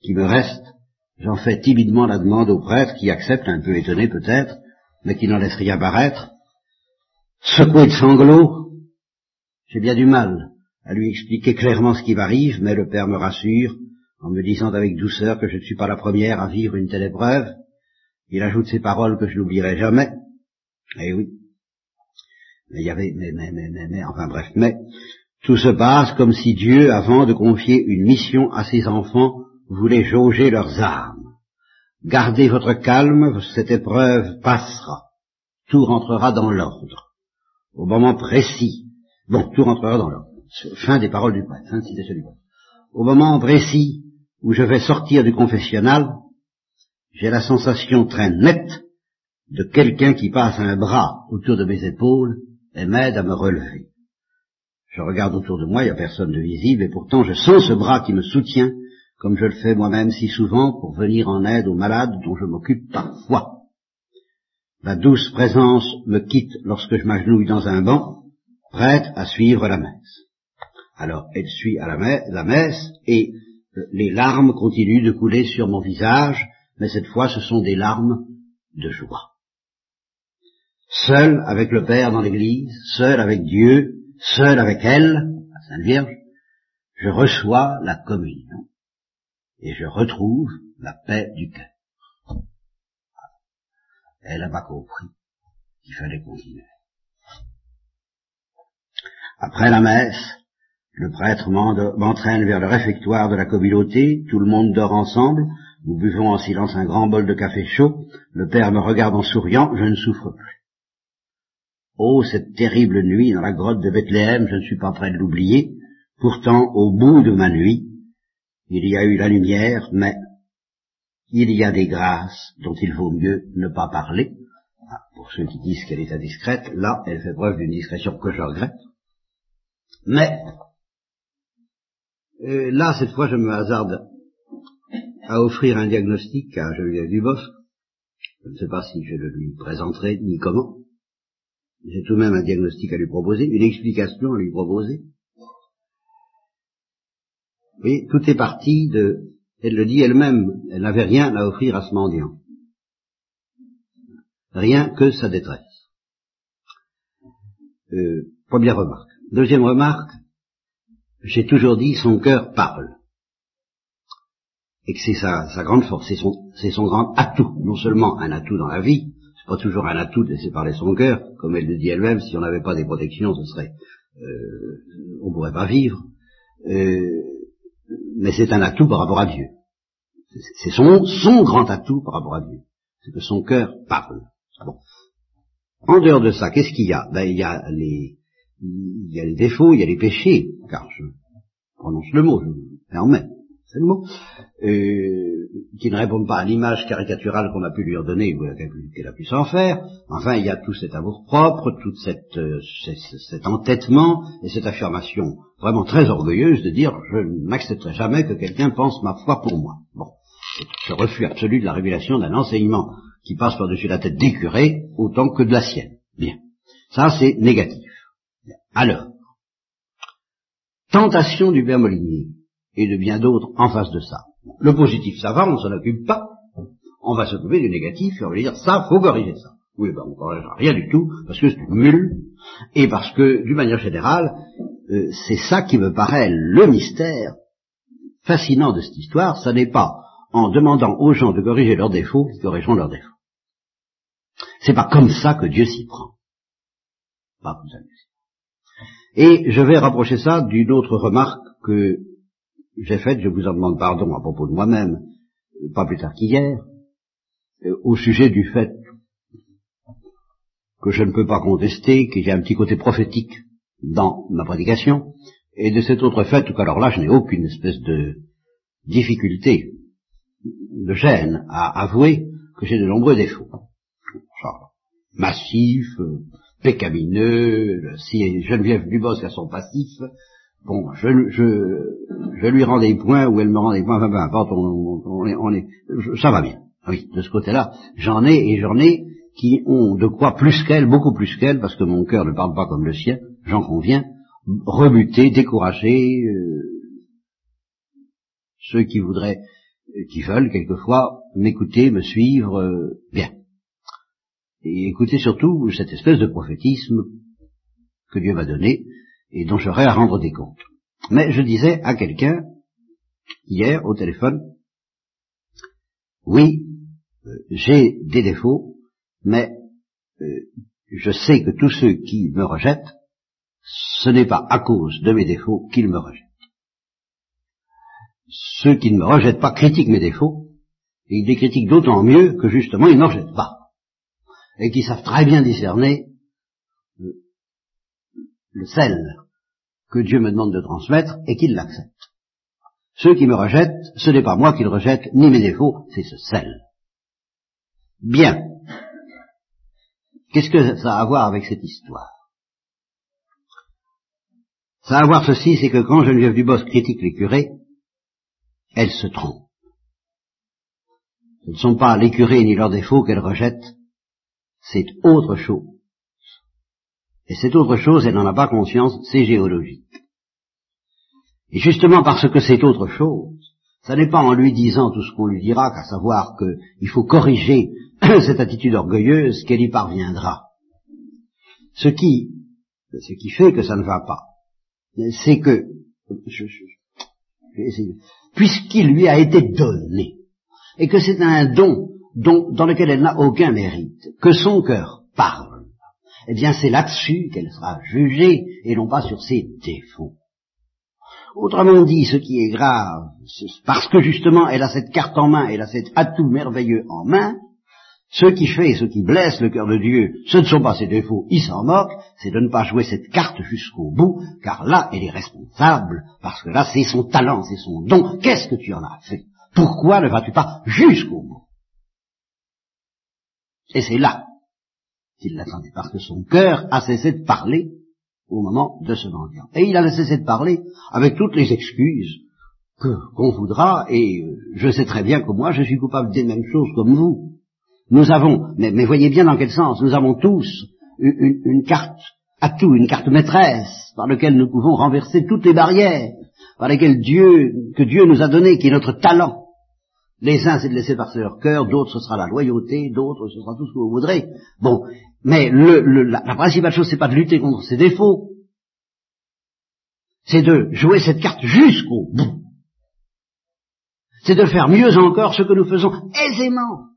qui me reste, j'en fais timidement la demande au prêtre qui accepte, un peu étonné peut-être, mais qui n'en laisse rien paraître. Secoué de sanglots, j'ai bien du mal à lui expliquer clairement ce qui m'arrive, mais le père me rassure en me disant avec douceur que je ne suis pas la première à vivre une telle épreuve. Il ajoute ces paroles que je n'oublierai jamais. Eh oui. Mais il y avait, mais, mais, mais, mais, enfin bref, mais, tout se passe comme si Dieu, avant de confier une mission à ses enfants, voulait jauger leurs armes. Gardez votre calme, cette épreuve passera. Tout rentrera dans l'ordre. Au moment précis. Bon, tout rentrera dans l'ordre. Fin des paroles du prêtre, fin de citation du. Au moment précis où je vais sortir du confessionnal, j'ai la sensation très nette de quelqu'un qui passe un bras autour de mes épaules et m'aide à me relever. Je regarde autour de moi, il n'y a personne de visible, et pourtant je sens ce bras qui me soutient, comme je le fais moi-même si souvent pour venir en aide aux malades dont je m'occupe parfois. La douce présence me quitte lorsque je m'agenouille dans un banc, prête à suivre la messe. Alors elle suit à la, messe, la messe et euh, les larmes continuent de couler sur mon visage, mais cette fois ce sont des larmes de joie. Seul avec le Père dans l'Église, seul avec Dieu, seul avec elle, la Sainte Vierge, je reçois la communion et je retrouve la paix du cœur. Elle n'a pas compris qu'il fallait continuer. Après la messe, le prêtre m'entraîne vers le réfectoire de la communauté, tout le monde dort ensemble, nous buvons en silence un grand bol de café chaud, le père me regarde en souriant, je ne souffre plus. Oh, cette terrible nuit dans la grotte de Bethléem, je ne suis pas prêt de l'oublier. Pourtant, au bout de ma nuit, il y a eu la lumière, mais il y a des grâces dont il vaut mieux ne pas parler. Ah, pour ceux qui disent qu'elle est indiscrète, là, elle fait preuve d'une discrétion que je regrette. Mais, euh, là, cette fois, je me hasarde à offrir un diagnostic à Geneviève Dubosc. Je ne sais pas si je le lui présenterai, ni comment. J'ai tout de même un diagnostic à lui proposer, une explication à lui proposer. Oui, tout est parti de, elle le dit elle-même, elle n'avait rien à offrir à ce mendiant. Rien que sa détresse. Euh, première remarque. Deuxième remarque, j'ai toujours dit son cœur parle. Et que c'est sa, sa, grande force, c'est son, son grand atout, non seulement un atout dans la vie, pas toujours un atout de laisser parler son cœur, comme elle le dit elle-même, si on n'avait pas des protections, ce serait, euh, on pourrait pas vivre. Euh, mais c'est un atout par rapport à Dieu. C'est son, son grand atout par rapport à Dieu. C'est que son cœur parle. Bon. En dehors de ça, qu'est-ce qu'il y a? Ben il y a les, il y a les défauts, il y a les péchés, car je prononce le mot, je me permets c'est le mot, qui ne répondent pas à l'image caricaturale qu'on a pu lui redonner ou qu'elle a pu s'en faire. Enfin, il y a tout cet amour propre, tout cette, euh, cet entêtement et cette affirmation vraiment très orgueilleuse de dire je n'accepterai jamais que quelqu'un pense ma foi pour moi. Bon, ce refus absolu de la révélation d'un enseignement qui passe par-dessus la tête des curés autant que de la sienne. Bien, ça c'est négatif. Alors, tentation du Molinier et de bien d'autres en face de ça. Le positif, ça va, on s'en occupe pas. On va s'occuper du négatif et on va dire ça, faut corriger ça. Oui, ben on corrigera rien du tout, parce que c'est nul, et parce que, d'une manière générale, euh, c'est ça qui me paraît le mystère fascinant de cette histoire, ça n'est pas en demandant aux gens de corriger leurs défauts qu'ils corrigeront leurs défauts. C'est pas comme ça que Dieu s'y prend. Pas comme ça Et je vais rapprocher ça d'une autre remarque que j'ai faite, je vous en demande pardon à propos de moi-même, pas plus tard qu'hier, euh, au sujet du fait que je ne peux pas contester qu'il y a un petit côté prophétique dans ma prédication, Et de cet autre fait, alors là, je n'ai aucune espèce de difficulté, de gêne à avouer que j'ai de nombreux défauts. Massif, euh, pécamineux, si Geneviève Dubosc a son passif, bon, je, je, je lui rends des points ou elle me rend des points, enfin peu importe, on, est, ça va bien. Oui, de ce côté-là, j'en ai et j'en ai qui ont de quoi plus qu'elle, beaucoup plus qu'elle, parce que mon cœur ne parle pas comme le sien, j'en conviens, rebuté, découragé, euh, ceux qui voudraient, qui veulent quelquefois m'écouter, me suivre, euh, bien. Et écouter surtout cette espèce de prophétisme que Dieu m'a donné et dont j'aurai à rendre des comptes. Mais je disais à quelqu'un, hier au téléphone, oui, j'ai des défauts, mais je sais que tous ceux qui me rejettent ce n'est pas à cause de mes défauts qu'ils me rejettent. Ceux qui ne me rejettent pas critiquent mes défauts, et ils les critiquent d'autant mieux que justement ils ne me rejettent pas, et qui savent très bien discerner le, sel que Dieu me demande de transmettre et qu'ils l'acceptent. Ceux qui me rejettent, ce n'est pas moi qui le rejette, ni mes défauts, c'est ce sel. Bien. Qu'est-ce que ça a à voir avec cette histoire? Ça à voir ceci, c'est que quand Geneviève Dubos critique les curés, elle se trompe. Ce ne sont pas les curés ni leurs défauts qu'elle rejette, c'est autre chose. Et cette autre chose, elle n'en a pas conscience, c'est géologique. Et justement parce que c'est autre chose, ça n'est pas en lui disant tout ce qu'on lui dira, qu'à savoir qu'il faut corriger cette attitude orgueilleuse qu'elle y parviendra. Ce qui, ce qui fait que ça ne va pas, c'est que, puisqu'il lui a été donné, et que c'est un don dont, dans lequel elle n'a aucun mérite, que son cœur parle, eh bien c'est là-dessus qu'elle sera jugée, et non pas sur ses défauts. Autrement dit, ce qui est grave, parce que justement elle a cette carte en main, elle a cet atout merveilleux en main, ce qui fait, ce qui blesse le cœur de Dieu, ce ne sont pas ses défauts, il s'en moque, c'est de ne pas jouer cette carte jusqu'au bout, car là, elle est responsable, parce que là, c'est son talent, c'est son don. Qu'est-ce que tu en as fait? Pourquoi ne vas-tu pas jusqu'au bout? Et c'est là qu'il l'attendait, parce que son cœur a cessé de parler au moment de ce mendiant. Et il a cessé de parler avec toutes les excuses qu'on voudra, et je sais très bien que moi, je suis coupable des mêmes choses comme vous. Nous avons, mais, voyez bien dans quel sens, nous avons tous une, carte à tout, une carte maîtresse par laquelle nous pouvons renverser toutes les barrières, par lesquelles Dieu, que Dieu nous a donné, qui est notre talent. Les uns, c'est de laisser passer leur cœur, d'autres, ce sera la loyauté, d'autres, ce sera tout ce que vous voudrez. Bon, mais la, la, principale chose, c'est pas de lutter contre ses défauts, c'est de jouer cette carte jusqu'au bout. C'est de faire mieux encore ce que nous faisons aisément.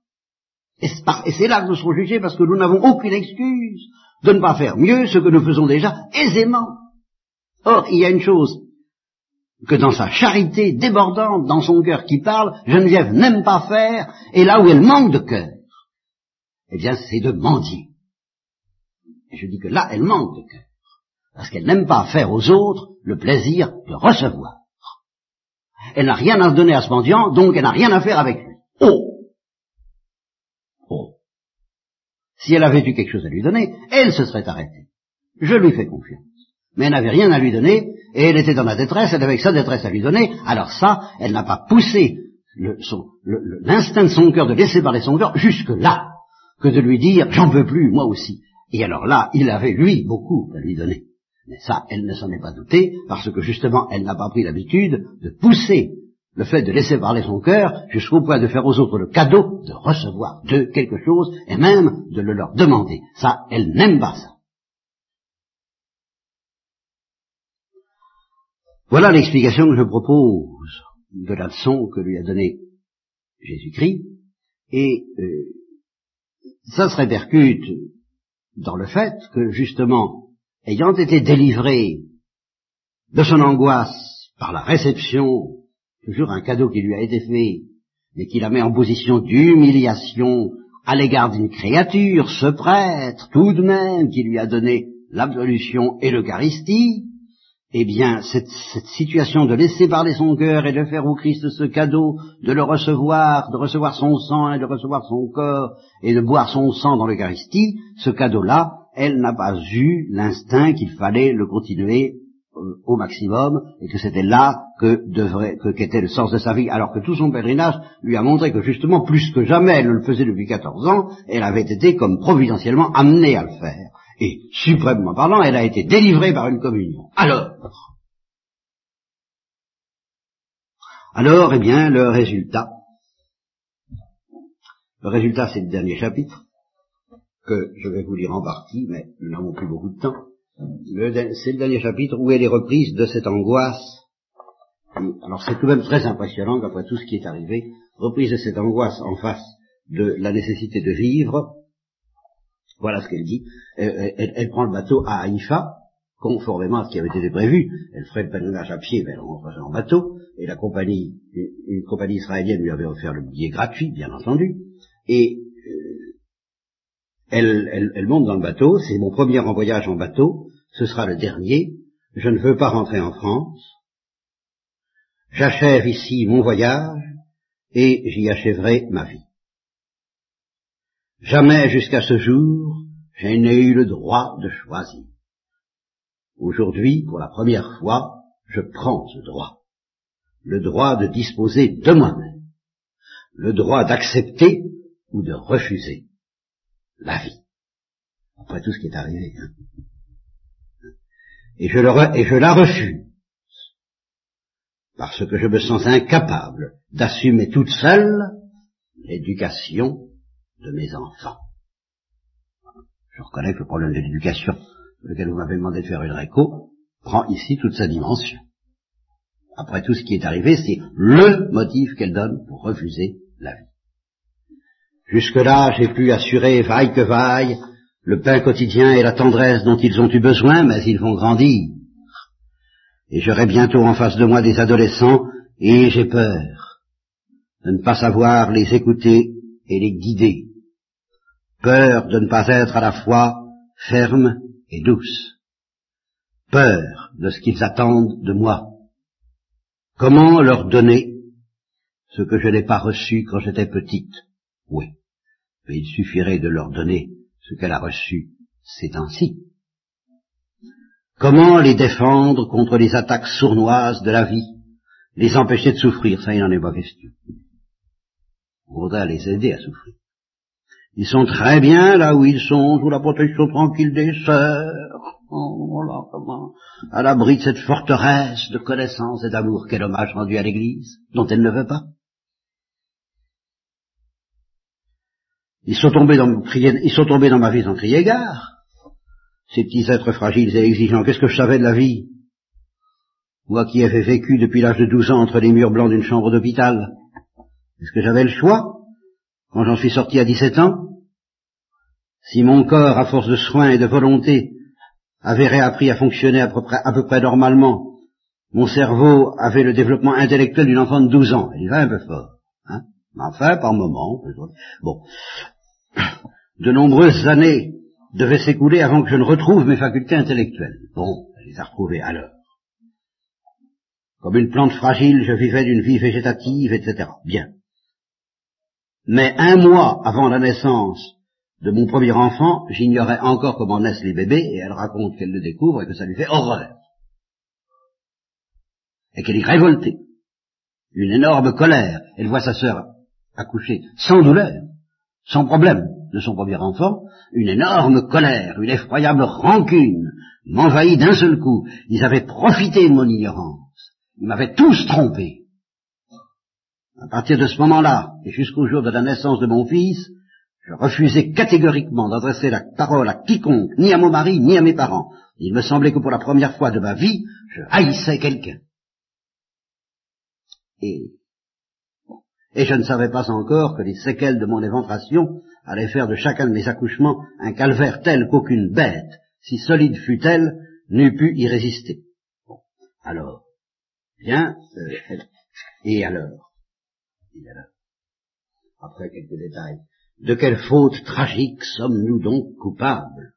Et c'est là que nous serons jugés parce que nous n'avons aucune excuse de ne pas faire mieux ce que nous faisons déjà aisément. Or, il y a une chose que dans sa charité débordante, dans son cœur qui parle, Geneviève n'aime pas faire, et là où elle manque de cœur, eh bien, c'est de mendier. Et je dis que là, elle manque de cœur, parce qu'elle n'aime pas faire aux autres le plaisir de recevoir. Elle n'a rien à donner à ce mendiant, donc elle n'a rien à faire avec lui. Oh Si elle avait eu quelque chose à lui donner, elle se serait arrêtée. Je lui fais confiance. Mais elle n'avait rien à lui donner, et elle était dans la détresse, elle avait que sa détresse à lui donner, alors ça, elle n'a pas poussé l'instinct de son cœur de laisser parler son cœur jusque là, que de lui dire j'en veux plus, moi aussi. Et alors là, il avait lui beaucoup à lui donner. Mais ça, elle ne s'en est pas doutée, parce que justement, elle n'a pas pris l'habitude de pousser le fait de laisser parler son cœur jusqu'au point de faire aux autres le cadeau de recevoir d'eux quelque chose et même de le leur demander. Ça, elle n'aime pas ça. Voilà l'explication que je propose de la leçon que lui a donnée Jésus-Christ, et euh, ça se répercute dans le fait que justement, ayant été délivré de son angoisse par la réception toujours un cadeau qui lui a été fait, mais qui la met en position d'humiliation à l'égard d'une créature, ce prêtre, tout de même, qui lui a donné l'absolution et l'Eucharistie, eh bien, cette, situation de laisser parler son cœur et de faire au Christ ce cadeau, de le recevoir, de recevoir son sang et de recevoir son corps et de boire son sang dans l'Eucharistie, ce cadeau-là, elle n'a pas eu l'instinct qu'il fallait le continuer euh, au maximum et que c'était là que devrait, que qu'était le sens de sa vie, alors que tout son pèlerinage lui a montré que justement, plus que jamais, elle le faisait depuis 14 ans, elle avait été comme providentiellement amenée à le faire et suprêmement parlant, elle a été délivrée par une communion. Alors, alors, eh bien, le résultat, le résultat, c'est le dernier chapitre, que je vais vous lire en partie, mais nous n'avons plus beaucoup de temps. C'est le dernier chapitre où elle est reprise de cette angoisse. Alors c'est tout de même très impressionnant qu'après tout ce qui est arrivé, reprise de cette angoisse en face de la nécessité de vivre, voilà ce qu'elle dit. Elle, prend le bateau à Haïfa, conformément à ce qui avait été prévu. Elle ferait le pèlerinage à pied, mais elle rentrerait en bateau. Et la compagnie, une, compagnie israélienne lui avait offert le billet gratuit, bien entendu. Et euh, elle, monte dans le bateau. C'est mon premier voyage en bateau. Ce sera le dernier. Je ne veux pas rentrer en France. J'achève ici mon voyage et j'y achèverai ma vie. Jamais jusqu'à ce jour, je n'ai eu le droit de choisir. Aujourd'hui, pour la première fois, je prends ce droit. Le droit de disposer de moi-même. Le droit d'accepter ou de refuser la vie. Après tout ce qui est arrivé. Hein. Et, je le et je la refuse. Parce que je me sens incapable d'assumer toute seule l'éducation de mes enfants. Je reconnais que le problème de l'éducation, lequel vous m'avez demandé de faire une réco, prend ici toute sa dimension. Après tout ce qui est arrivé, c'est le motif qu'elle donne pour refuser la vie. Jusque-là, j'ai pu assurer, vaille que vaille, le pain quotidien et la tendresse dont ils ont eu besoin, mais ils vont grandir. Et j'aurai bientôt en face de moi des adolescents, et j'ai peur de ne pas savoir les écouter et les guider peur de ne pas être à la fois ferme et douce, peur de ce qu'ils attendent de moi. Comment leur donner ce que je n'ai pas reçu quand j'étais petite? Oui, mais il suffirait de leur donner ce qu'elle a reçu c'est ainsi. Comment les défendre contre les attaques sournoises de la vie, les empêcher de souffrir? Ça, il n'en est pas question. On voudrait les aider à souffrir. Ils sont très bien là où ils sont, sous la protection tranquille des sœurs, oh, à l'abri de cette forteresse de connaissance et d'amour quel hommage rendu à l'Église, dont elle ne veut pas. Ils sont tombés dans, ils sont tombés dans ma vie sans crier gare. Ces petits êtres fragiles et exigeants, qu'est-ce que je savais de la vie? Moi qui avais vécu depuis l'âge de douze ans entre les murs blancs d'une chambre d'hôpital, est-ce que j'avais le choix? Quand j'en suis sorti à 17 ans, si mon corps, à force de soins et de volonté, avait réappris à fonctionner à peu près, à peu près normalement, mon cerveau avait le développement intellectuel d'une enfant de 12 ans. Il va un peu fort. Hein enfin, par moment. Bon. De nombreuses années devaient s'écouler avant que je ne retrouve mes facultés intellectuelles. Bon, je les a retrouvées alors. Comme une plante fragile, je vivais d'une vie végétative, etc. Bien. Mais un mois avant la naissance de mon premier enfant, j'ignorais encore comment naissent les bébés, et elle raconte qu'elle le découvre et que ça lui fait horreur. Et qu'elle est révoltée. Une énorme colère. Elle voit sa sœur accoucher sans douleur, sans problème de son premier enfant. Une énorme colère, une effroyable rancune m'envahit d'un seul coup. Ils avaient profité de mon ignorance. Ils m'avaient tous trompé. À partir de ce moment-là, et jusqu'au jour de la naissance de mon fils, je refusais catégoriquement d'adresser la parole à quiconque, ni à mon mari, ni à mes parents. Il me semblait que pour la première fois de ma vie, je haïssais quelqu'un. Et, je ne savais pas encore que les séquelles de mon éventration allaient faire de chacun de mes accouchements un calvaire tel qu'aucune bête, si solide fût-elle, n'eût pu y résister. Bon, alors, bien, euh, et alors? Après quelques détails, de quelle faute tragique sommes-nous donc coupables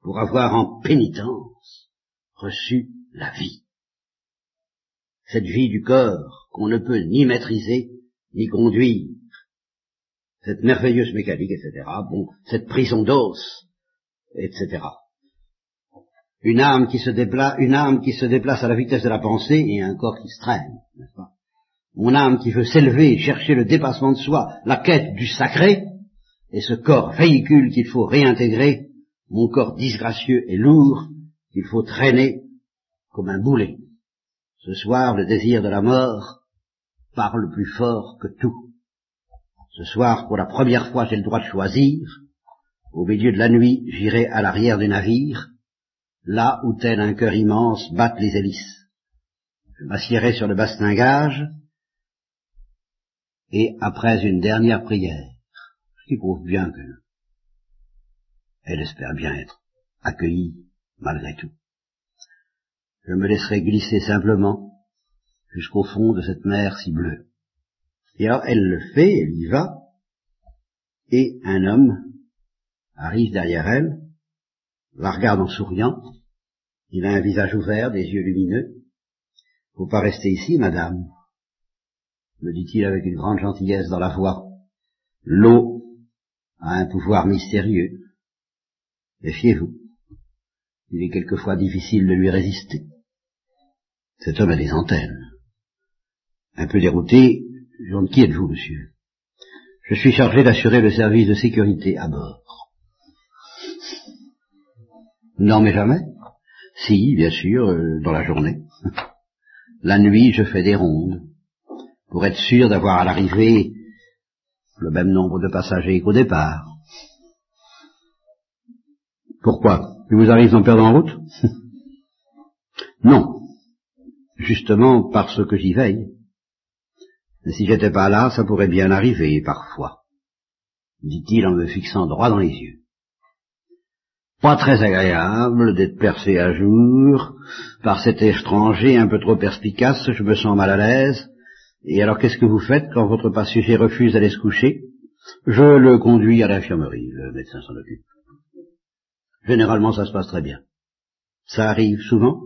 pour avoir en pénitence reçu la vie? Cette vie du corps qu'on ne peut ni maîtriser, ni conduire. Cette merveilleuse mécanique, etc. Bon, cette prison d'os, etc. Une âme qui se déplace, une âme qui se déplace à la vitesse de la pensée et un corps qui se traîne, n'est-ce pas? Mon âme qui veut s'élever, chercher le dépassement de soi, la quête du sacré, et ce corps véhicule qu'il faut réintégrer, mon corps disgracieux et lourd, qu'il faut traîner comme un boulet. Ce soir, le désir de la mort parle plus fort que tout. Ce soir, pour la première fois, j'ai le droit de choisir. Au milieu de la nuit, j'irai à l'arrière du navire, là où tel un cœur immense battent les hélices. Je m'assierai sur le bastingage, et après une dernière prière, ce qui prouve bien que elle espère bien être accueillie malgré tout. Je me laisserai glisser simplement jusqu'au fond de cette mer si bleue. Et alors elle le fait, elle y va, et un homme arrive derrière elle, la regarde en souriant, il a un visage ouvert, des yeux lumineux. Faut pas rester ici, madame, me dit-il avec une grande gentillesse dans la voix. L'eau a un pouvoir mystérieux. Méfiez-vous. Il est quelquefois difficile de lui résister. Cet homme a des antennes. Un peu dérouté, je qui êtes-vous, monsieur Je suis chargé d'assurer le service de sécurité à bord. Non, mais jamais. Si, bien sûr, euh, dans la journée. La nuit, je fais des rondes, pour être sûr d'avoir à l'arrivée le même nombre de passagers qu'au départ. Pourquoi? Il vous arrive d'en perdre en route? Non. Justement parce que j'y veille. Mais si j'étais pas là, ça pourrait bien arriver parfois, dit-il en me fixant droit dans les yeux. Pas très agréable d'être percé à jour par cet étranger un peu trop perspicace, je me sens mal à l'aise. Et alors qu'est-ce que vous faites quand votre passager refuse d'aller se coucher? Je le conduis à l'infirmerie, le médecin s'en occupe. Généralement ça se passe très bien. Ça arrive souvent?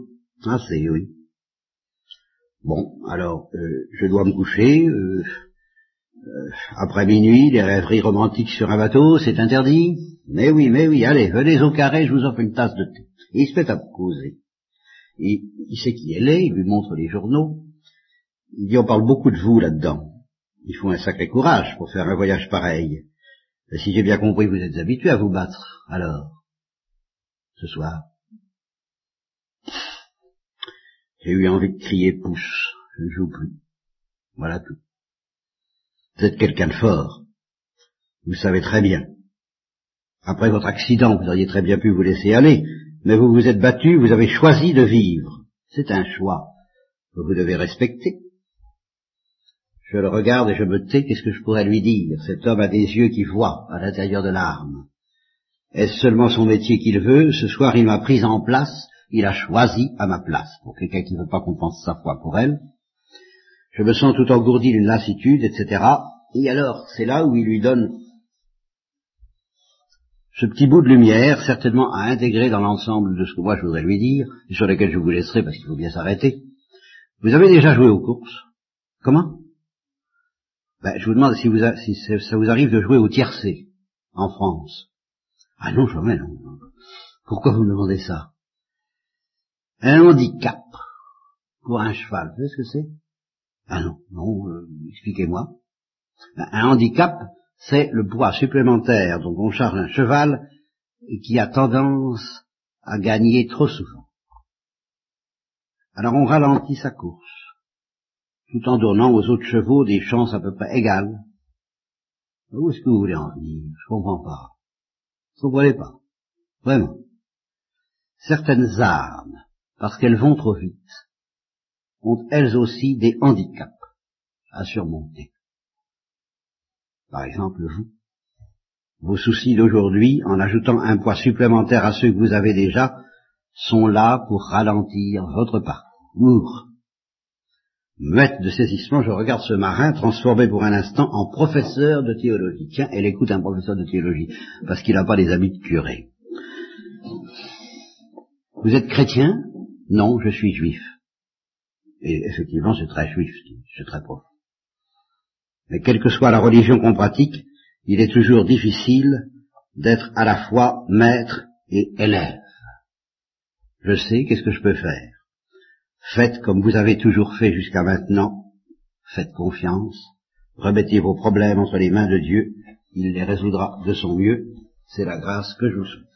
Ah c'est oui. Bon, alors, euh, je dois me coucher. Euh, euh, après minuit, les rêveries romantiques sur un bateau, c'est interdit. Mais oui, mais oui, allez, venez au carré, je vous offre une tasse de thé. Il se met à causer. Il sait qui elle est, il lui montre les journaux. Il dit, on parle beaucoup de vous là-dedans. Il faut un sacré courage pour faire un voyage pareil. Et si j'ai bien compris, vous êtes habitué à vous battre. Alors, ce soir, j'ai eu envie de crier pouce, je ne joue plus. Voilà tout. Vous êtes quelqu'un de fort. Vous savez très bien. Après votre accident, vous auriez très bien pu vous laisser aller, mais vous vous êtes battu, vous avez choisi de vivre. C'est un choix que vous devez respecter. Je le regarde et je me tais, qu'est-ce que je pourrais lui dire? Cet homme a des yeux qui voient à l'intérieur de l'arme. Est-ce seulement son métier qu'il veut? Ce soir, il m'a pris en place, il a choisi à ma place, pour quelqu'un qui ne veut pas qu'on pense sa foi pour elle. Je me sens tout engourdi d'une lassitude, etc. Et alors, c'est là où il lui donne ce petit bout de lumière, certainement à intégrer dans l'ensemble de ce que moi je voudrais lui dire, et sur lequel je vous laisserai parce qu'il faut bien s'arrêter. Vous avez déjà joué aux courses? Comment? Ben, Je vous demande si, vous si ça vous arrive de jouer au tiercé en France. Ah non, jamais non. Pourquoi vous me demandez ça? Un handicap pour un cheval, vous savez ce que c'est? Ah non, non, euh, expliquez-moi. Un handicap, c'est le poids supplémentaire dont on charge un cheval qui a tendance à gagner trop souvent. Alors on ralentit sa course, tout en donnant aux autres chevaux des chances à peu près égales. Où est-ce que vous voulez en venir? Je comprends pas. Vous comprenez pas? Vraiment. Certaines armes parce qu'elles vont trop vite, ont elles aussi des handicaps à surmonter. Par exemple, vous, vos soucis d'aujourd'hui, en ajoutant un poids supplémentaire à ceux que vous avez déjà, sont là pour ralentir votre parcours. Maître de saisissement, je regarde ce marin transformé pour un instant en professeur de théologie. Tiens, elle écoute un professeur de théologie, parce qu'il n'a pas les habits de curé. Vous êtes chrétien? Non, je suis juif. Et effectivement, c'est très juif, c'est très profond. Mais quelle que soit la religion qu'on pratique, il est toujours difficile d'être à la fois maître et élève. Je sais, qu'est-ce que je peux faire? Faites comme vous avez toujours fait jusqu'à maintenant, faites confiance, remettez vos problèmes entre les mains de Dieu, il les résoudra de son mieux, c'est la grâce que je vous souhaite.